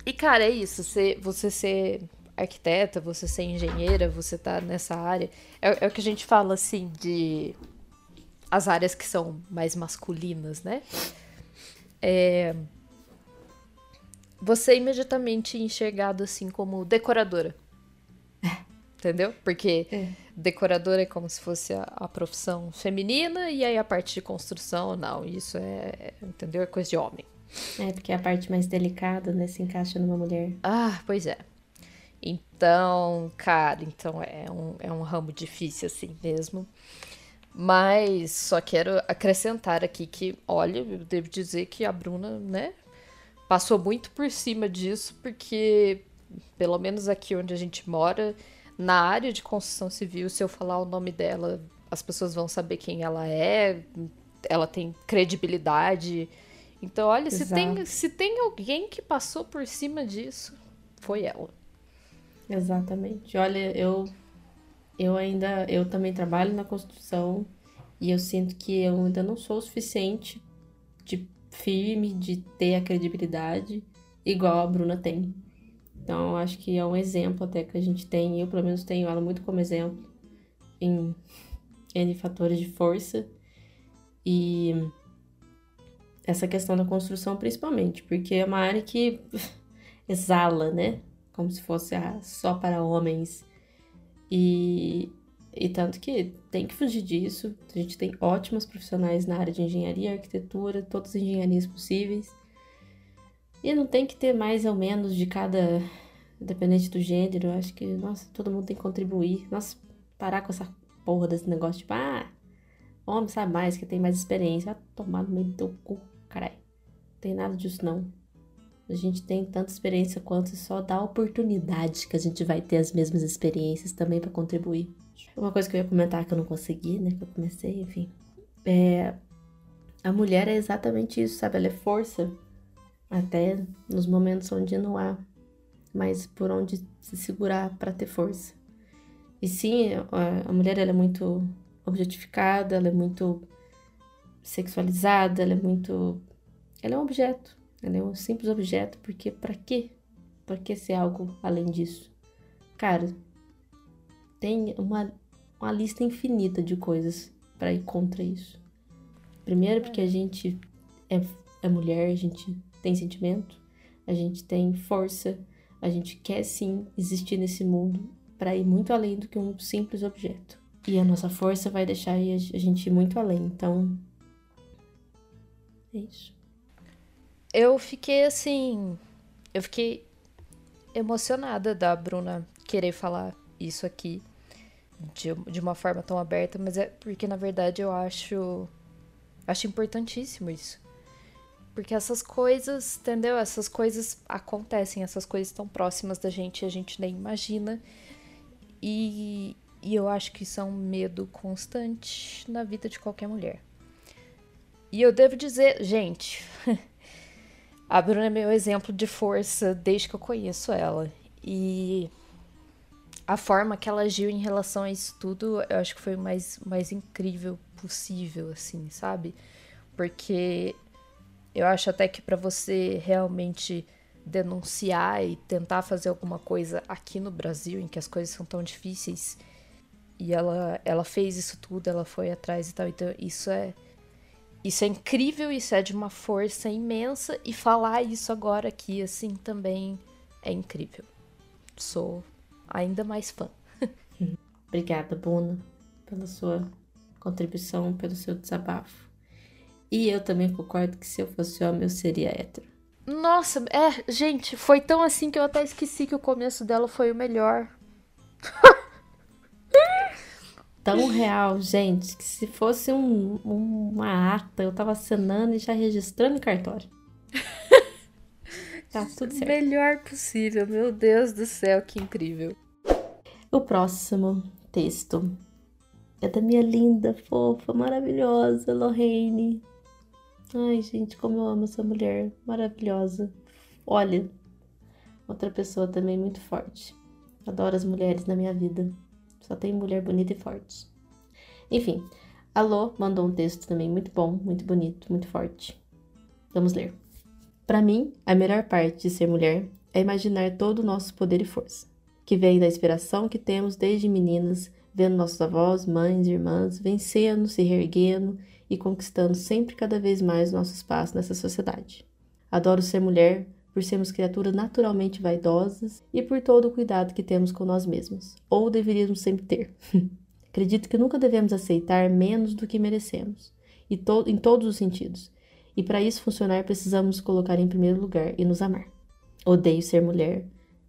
E, cara, é isso. Você, você ser arquiteta, você ser engenheira, você tá nessa área. É, é o que a gente fala, assim, de. As áreas que são mais masculinas, né? É. Você é imediatamente enxergado assim como decoradora. Entendeu? Porque É. decoradora é como se fosse a, a profissão feminina e aí a parte de construção, não, isso é, entendeu? É coisa de homem. É, porque a parte mais delicada, né, se encaixa numa mulher. Ah, pois é. Então, cara, então é um, é um ramo difícil assim mesmo. Mas só quero acrescentar aqui que, olha, eu devo dizer que a Bruna, né, passou muito por cima disso, porque, pelo menos aqui onde a gente mora, na área de construção civil, se eu falar o nome dela, as pessoas vão saber quem ela é, ela tem credibilidade. Então, olha, se tem, se tem alguém que passou por cima disso, foi ela. Exatamente. Olha, eu eu ainda eu também trabalho na construção e eu sinto que eu ainda não sou o suficiente de firme de ter a credibilidade igual a Bruna tem. Então, acho que é um exemplo até que a gente tem, eu pelo menos tenho ela muito como exemplo em N fatores de força e essa questão da construção principalmente, porque é uma área que exala, né? Como se fosse ah, só para homens. E, e tanto que tem que fugir disso. A gente tem ótimos profissionais na área de engenharia, arquitetura, todas as engenharias possíveis. E não tem que ter mais ou menos de cada, independente do gênero. Acho que, nossa, todo mundo tem que contribuir. Nossa, parar com essa porra desse negócio, tipo, ah, homem sabe mais, que tem mais experiência. Vai tomar no meio do teu cu, caralho. Não tem nada disso, não. A gente tem tanta experiência quanto só dá oportunidade que a gente vai ter as mesmas experiências também para contribuir. Uma coisa que eu ia comentar que eu não consegui, né? Que eu comecei, enfim. É. A mulher é exatamente isso, sabe? Ela é força. Até nos momentos onde não há mais por onde se segurar para ter força. E sim, a, mulher ela é muito objetificada, ela é muito sexualizada, ela é muito. Ela é um objeto. Ela é um simples objeto, porque pra quê? Pra que ser algo além disso? Cara, tem uma, uma lista infinita de coisas pra ir contra isso. Primeiro, porque a gente é, é mulher, a gente tem sentimento, a gente tem força, a gente quer sim existir nesse mundo pra ir muito além do que um simples objeto. E a nossa força vai deixar a gente ir muito além. Então, é isso. Eu fiquei assim. Eu fiquei emocionada da Bruna querer falar isso aqui de, de uma forma tão aberta, mas é porque na verdade eu acho. Acho importantíssimo isso. Porque essas coisas, entendeu? Essas coisas acontecem, essas coisas estão próximas da gente a gente nem imagina. E, e eu acho que isso é um medo constante na vida de qualquer mulher. E eu devo dizer, gente, a Bruna é meu exemplo de força desde que eu conheço ela. E a forma que ela agiu em relação a isso tudo, eu acho que foi o mais, mais incrível possível, assim, sabe? Porque eu acho até que para você realmente denunciar e tentar fazer alguma coisa aqui no Brasil, em que as coisas são tão difíceis, e ela, ela fez isso tudo, ela foi atrás e tal. Então, isso é. Isso é incrível, isso é de uma força imensa. E falar isso agora aqui, assim, também é incrível. Sou ainda mais fã. Obrigada, Buna, pela sua contribuição, pelo seu desabafo. E eu também concordo que se eu fosse homem, eu seria hétero. Nossa, é, gente, foi tão assim que eu até esqueci que o começo dela foi o melhor. tão real, gente, que se fosse um, uma ata, eu tava assinando e já registrando em cartório. Tá tudo certo. Melhor possível, meu Deus do céu, que incrível. O próximo texto é da minha linda, fofa, maravilhosa Lorraine. Ai, gente, como eu amo essa mulher maravilhosa. Olha, outra pessoa também muito forte. Adoro as mulheres na minha vida. Só tem mulher bonita e forte. Enfim, a Lô mandou um texto também muito bom, muito bonito, muito forte. Vamos ler. Para mim, a melhor parte de ser mulher é imaginar todo o nosso poder e força, que vem da inspiração que temos desde meninas, vendo nossos avós, mães, irmãs vencendo, se reerguendo e conquistando sempre cada vez mais nosso espaço nessa sociedade. Adoro ser mulher por sermos criaturas naturalmente vaidosas e por todo o cuidado que temos com nós mesmos, ou deveríamos sempre ter. Acredito que nunca devemos aceitar menos do que merecemos, e to em todos os sentidos. E para isso funcionar, precisamos colocar em primeiro lugar e nos amar. Odeio ser mulher,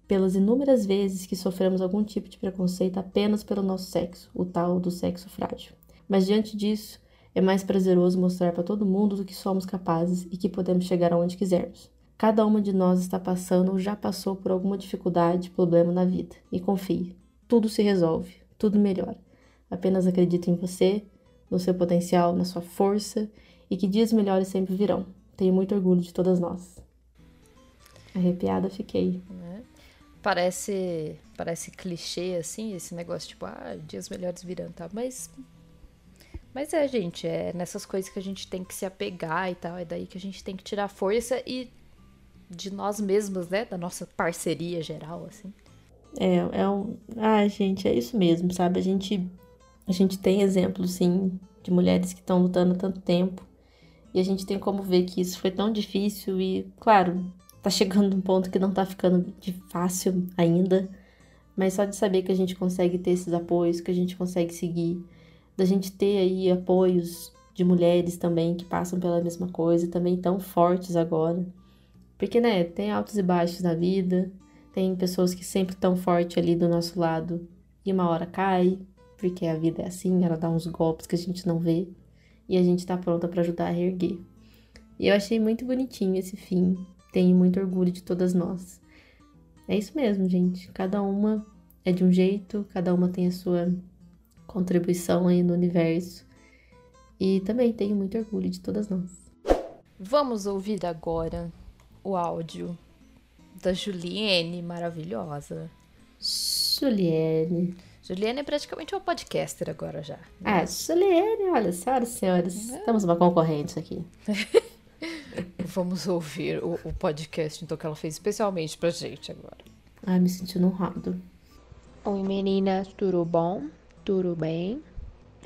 pelas inúmeras vezes que sofremos algum tipo de preconceito apenas pelo nosso sexo, o tal do sexo frágil. Mas diante disso, é mais prazeroso mostrar para todo mundo do que somos capazes e que podemos chegar aonde quisermos. Cada uma de nós está passando ou já passou por alguma dificuldade, problema na vida. E confie, tudo se resolve, tudo melhora. Apenas acredite em você, no seu potencial, na sua força e que dias melhores sempre virão. Tenho muito orgulho de todas nós. Arrepiada fiquei. É. Parece, parece clichê assim, esse negócio tipo, ah, dias melhores virão, tá? Mas mas é, gente, é nessas coisas que a gente tem que se apegar e tal, é daí que a gente tem que tirar força e de nós mesmos, né? Da nossa parceria geral, assim. É, é um. Ah, gente, é isso mesmo, sabe? A gente, a gente tem exemplos, sim, de mulheres que estão lutando há tanto tempo. E a gente tem como ver que isso foi tão difícil e, claro, tá chegando um ponto que não tá ficando de fácil ainda. Mas só de saber que a gente consegue ter esses apoios, que a gente consegue seguir, da gente ter aí apoios de mulheres também que passam pela mesma coisa, também tão fortes agora. Porque, né, tem altos e baixos na vida, tem pessoas que sempre estão forte ali do nosso lado e uma hora cai, porque a vida é assim, ela dá uns golpes que a gente não vê e a gente tá pronta para ajudar a reerguer. E eu achei muito bonitinho esse fim, tenho muito orgulho de todas nós. É isso mesmo, gente. Cada uma é de um jeito, cada uma tem a sua contribuição aí no universo. E também tenho muito orgulho de todas nós. Vamos ouvir agora o áudio da Juliene, maravilhosa. Juliene. Juliene é praticamente uma podcaster agora já. Né? Ah, Juliene, olha, senhoras e senhores, é. temos uma concorrente aqui. Vamos ouvir o, o, podcast então, que ela fez especialmente pra gente agora. Ai, me sentindo honrado. Oi meninas, tudo bom? Tudo bem?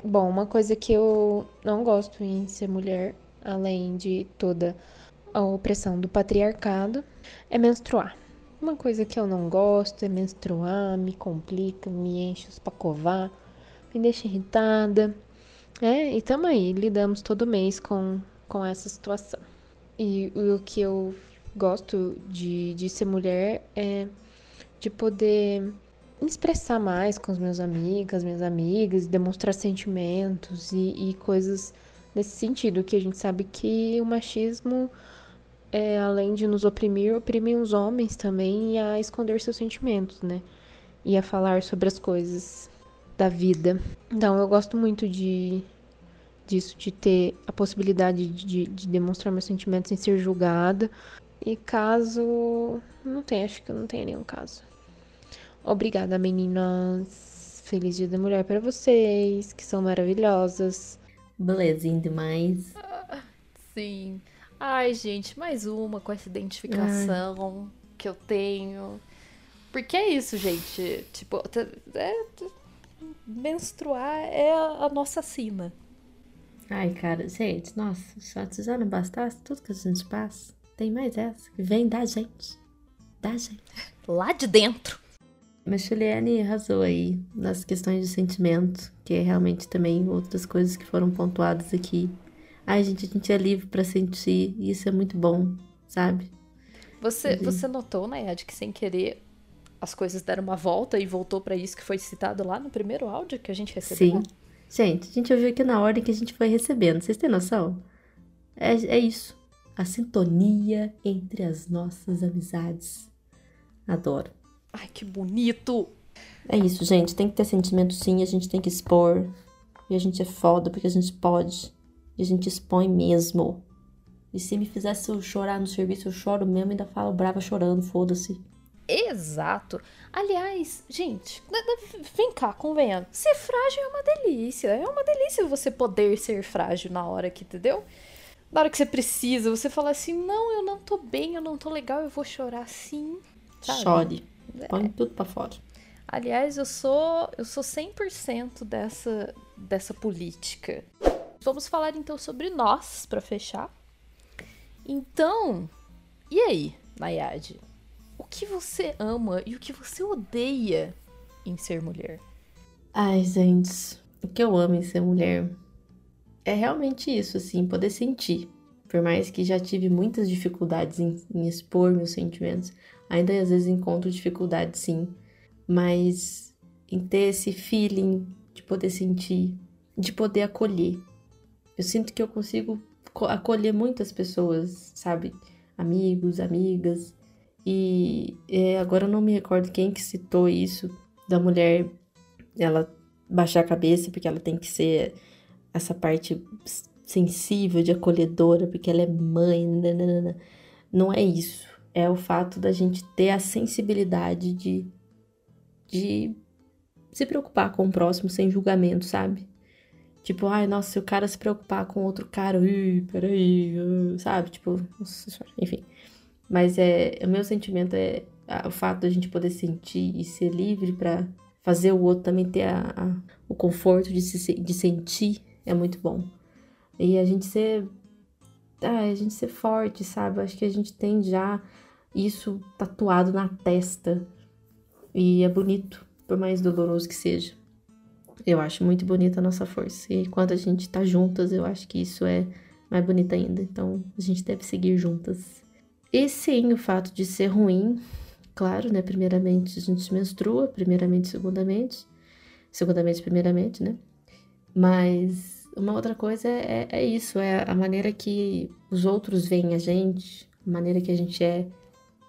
Bom, uma coisa que eu não gosto em ser mulher, além de toda a opressão do patriarcado é menstruar. Uma coisa que eu não gosto é menstruar, me complica, me enche os pacovar, me deixa irritada. É, e tamo aí, lidamos todo mês com, com essa situação. E o que eu gosto de, de ser mulher é de poder me expressar mais com os meus amigos, minhas amigas, demonstrar sentimentos e, e coisas nesse sentido, que a gente sabe que o machismo é, além de nos oprimir, oprimem os homens também a esconder seus sentimentos, né? E a falar sobre as coisas da vida. Então, eu gosto muito de, disso, de ter a possibilidade de, de demonstrar meus sentimentos sem ser julgada. E caso. Não tem, acho que eu não tenho nenhum caso. Obrigada, meninas. Feliz Dia da Mulher para vocês, que são maravilhosas. Belezinha demais. Sim. Ai, gente, mais uma com essa identificação que eu tenho. Porque é isso, gente. Tipo, é, menstruar é a, a nossa sina. Ai, cara, gente, nossa, se já não bastasse tudo que a gente passa, tem mais essa que vem da gente. Da gente. Lá de dentro. Mas Juliane arrasou aí nas questões de sentimento, que é realmente também outras coisas que foram pontuadas aqui. Ai, gente, a gente é livre para sentir, e isso é muito bom, sabe? Você, uhum. você notou, né, Ed, que sem querer as coisas deram uma volta e voltou para isso que foi citado lá no primeiro áudio que a gente recebeu? Sim. Gente, a gente ouviu aqui na ordem que a gente foi recebendo. Vocês têm noção? É, é isso. A sintonia entre as nossas amizades. Adoro. Ai, que bonito! É isso, gente. Tem que ter sentimento sim, a gente tem que expor. E a gente é foda porque a gente pode. E a gente expõe mesmo. E se me fizesse eu chorar no serviço, eu choro mesmo e ainda falo brava chorando, foda-se. Exato. Aliás, gente, vem cá, convenhamos. Ser frágil é uma delícia. É uma delícia você poder ser frágil na hora que, entendeu? Na hora que você precisa, você fala assim: não, eu não tô bem, eu não tô legal, eu vou chorar sim. Sabe? Chore. É. Põe tudo pra fora. Aliás, eu sou eu sou 100% dessa dessa política. Vamos falar então sobre nós para fechar. Então, e aí, Nayade? o que você ama e o que você odeia em ser mulher? Ai, gente, o que eu amo em ser mulher é realmente isso, assim, poder sentir. Por mais que já tive muitas dificuldades em, em expor meus sentimentos, ainda às vezes encontro dificuldade, sim. Mas em ter esse feeling de poder sentir, de poder acolher. Eu sinto que eu consigo acolher muitas pessoas, sabe? Amigos, amigas, e é, agora eu não me recordo quem que citou isso, da mulher ela baixar a cabeça porque ela tem que ser essa parte sensível, de acolhedora, porque ela é mãe. Não é isso. É o fato da gente ter a sensibilidade de, de se preocupar com o próximo sem julgamento, sabe? Tipo, ai, nossa, se o cara se preocupar com outro cara, ui, peraí, sabe? Tipo, enfim. Mas é, o meu sentimento é o fato da gente poder sentir e ser livre para fazer o outro também ter a, a, o conforto de, se, de sentir é muito bom. E a gente ser. Ah, a gente ser forte, sabe? Acho que a gente tem já isso tatuado na testa. E é bonito, por mais doloroso que seja. Eu acho muito bonita a nossa força. E quando a gente tá juntas, eu acho que isso é mais bonito ainda. Então a gente deve seguir juntas. E sim, o fato de ser ruim, claro, né? Primeiramente a gente menstrua, primeiramente, segundamente. Segundamente, primeiramente, né? Mas uma outra coisa é, é, é isso, é a maneira que os outros veem a gente, a maneira que a gente é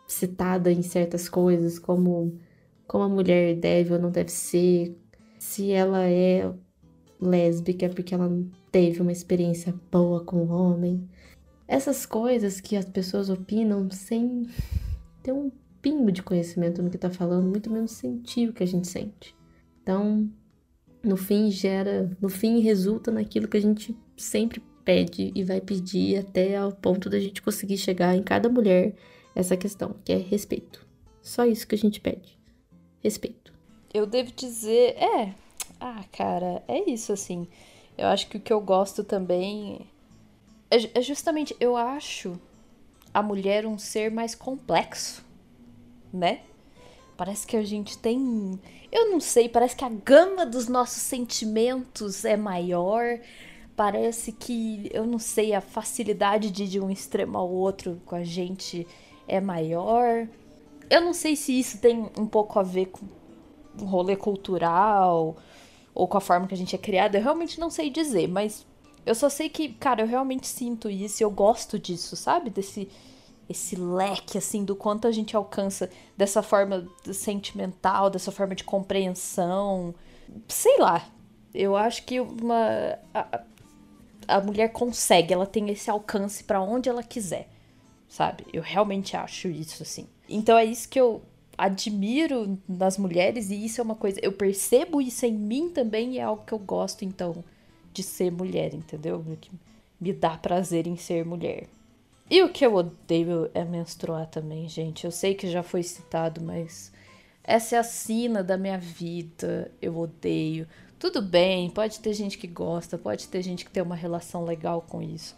citada em certas coisas, como, como a mulher deve ou não deve ser, se ela é lésbica porque ela teve uma experiência boa com o homem, essas coisas que as pessoas opinam sem ter um pingo de conhecimento no que tá falando, muito menos sentir o que a gente sente. Então, no fim gera, no fim resulta naquilo que a gente sempre pede e vai pedir até ao ponto da gente conseguir chegar em cada mulher essa questão, que é respeito. Só isso que a gente pede. Respeito. Eu devo dizer, é, ah, cara, é isso assim. Eu acho que o que eu gosto também é, é justamente, eu acho a mulher um ser mais complexo, né? Parece que a gente tem. Eu não sei, parece que a gama dos nossos sentimentos é maior. Parece que, eu não sei, a facilidade de ir de um extremo ao outro com a gente é maior. Eu não sei se isso tem um pouco a ver com o rolê cultural ou com a forma que a gente é criada. Eu realmente não sei dizer, mas eu só sei que, cara, eu realmente sinto isso e eu gosto disso, sabe? Desse esse leque assim do quanto a gente alcança dessa forma sentimental, dessa forma de compreensão. Sei lá. Eu acho que uma a, a mulher consegue, ela tem esse alcance para onde ela quiser, sabe? Eu realmente acho isso assim. Então é isso que eu admiro nas mulheres e isso é uma coisa, eu percebo isso em mim também e é algo que eu gosto então de ser mulher, entendeu? Que me dá prazer em ser mulher. E o que eu odeio é menstruar também, gente. Eu sei que já foi citado, mas essa é a sina da minha vida. Eu odeio. Tudo bem, pode ter gente que gosta, pode ter gente que tem uma relação legal com isso.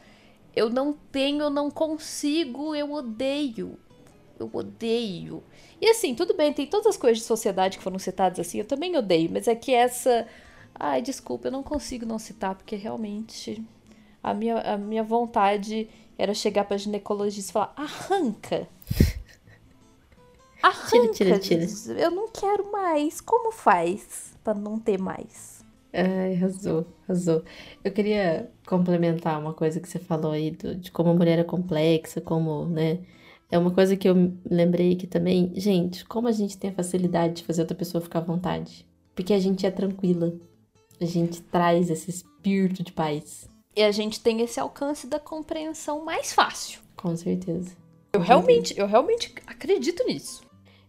Eu não tenho, eu não consigo, eu odeio. Eu odeio. E assim, tudo bem, tem todas as coisas de sociedade que foram citadas assim, eu também odeio, mas é que essa. Ai, desculpa, eu não consigo não citar, porque realmente a minha, a minha vontade era chegar pra ginecologista e falar: arranca. Arranca. Tira, tira, tira. Eu não quero mais. Como faz para não ter mais? Ai, arrasou, arrasou. Eu queria complementar uma coisa que você falou aí do, de como a mulher é complexa, como, né? É uma coisa que eu lembrei que também, gente, como a gente tem a facilidade de fazer outra pessoa ficar à vontade. Porque a gente é tranquila. A gente traz esse espírito de paz. E a gente tem esse alcance da compreensão mais fácil. Com certeza. Eu realmente, eu realmente acredito nisso.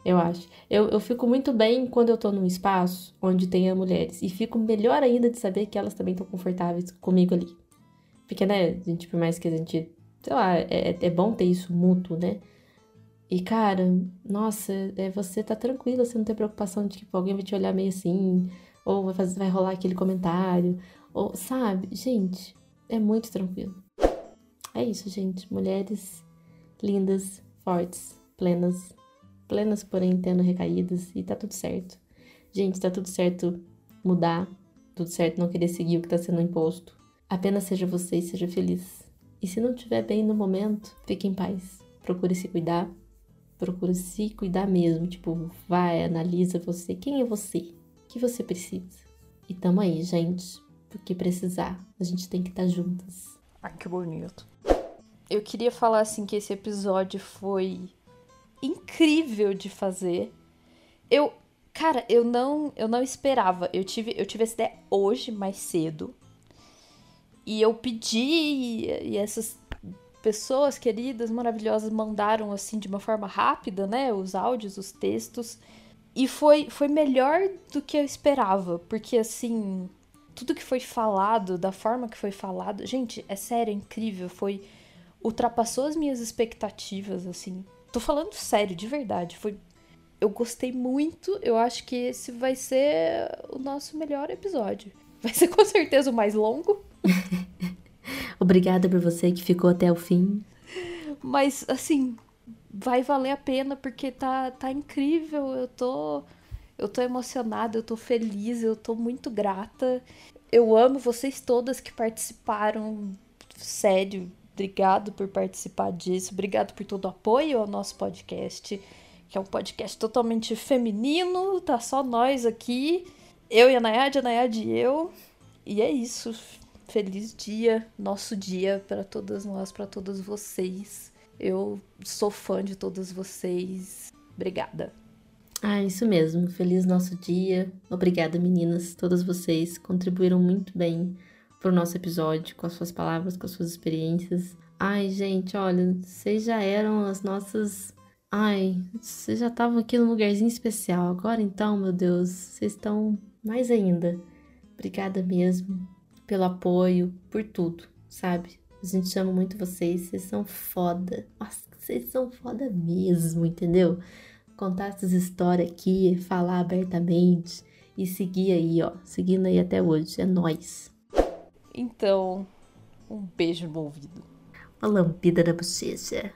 Eu acho. Eu, eu fico muito bem quando eu tô num espaço onde tenha mulheres. E fico melhor ainda de saber que elas também estão confortáveis comigo ali. Porque, né, a gente, por mais que a gente. Sei lá, é, é bom ter isso mútuo, né? E, cara, nossa, é, você tá tranquila, você não tem preocupação de que alguém vai te olhar meio assim, ou vai, fazer, vai rolar aquele comentário, ou, sabe? Gente, é muito tranquilo. É isso, gente. Mulheres lindas, fortes, plenas, plenas, porém tendo recaídas, e tá tudo certo. Gente, tá tudo certo mudar, tudo certo não querer seguir o que tá sendo imposto. Apenas seja você e seja feliz. E se não estiver bem no momento, fique em paz. Procure se cuidar, procure se cuidar mesmo. Tipo, vai, analisa você. Quem é você? O que você precisa? E tamo aí, gente. Porque precisar, a gente tem que estar tá juntas. Ai, que bonito. Eu queria falar assim que esse episódio foi incrível de fazer. Eu, cara, eu não, eu não esperava. Eu tive, eu tive essa ideia hoje mais cedo. E eu pedi e essas pessoas queridas, maravilhosas mandaram assim de uma forma rápida, né, os áudios, os textos. E foi foi melhor do que eu esperava, porque assim, tudo que foi falado, da forma que foi falado, gente, é sério, é incrível, foi ultrapassou as minhas expectativas assim. Tô falando sério, de verdade. Foi. Eu gostei muito. Eu acho que esse vai ser o nosso melhor episódio. Vai ser com certeza o mais longo. Obrigada por você que ficou até o fim. Mas, assim, vai valer a pena porque tá, tá incrível. Eu tô. Eu tô emocionada, eu tô feliz, eu tô muito grata. Eu amo vocês todas que participaram. Sério, Obrigado por participar disso. Obrigado por todo o apoio ao nosso podcast, que é um podcast totalmente feminino. Tá só nós aqui. Eu e a Nayade, a Nayade e eu. E é isso. Feliz dia, nosso dia para todas nós, para todos vocês. Eu sou fã de todas vocês. Obrigada. Ah, isso mesmo. Feliz nosso dia. Obrigada, meninas. Todas vocês contribuíram muito bem pro nosso episódio, com as suas palavras, com as suas experiências. Ai, gente, olha, vocês já eram as nossas. Ai, vocês já estavam aqui num lugarzinho especial. Agora então, meu Deus, vocês estão mais ainda. Obrigada mesmo pelo apoio, por tudo, sabe? A gente ama muito vocês, vocês são foda. Nossa, vocês são foda mesmo, entendeu? Contar essas histórias aqui, falar abertamente e seguir aí, ó, seguindo aí até hoje. É nós. Então, um beijo no ouvido. Uma lambida na bochecha.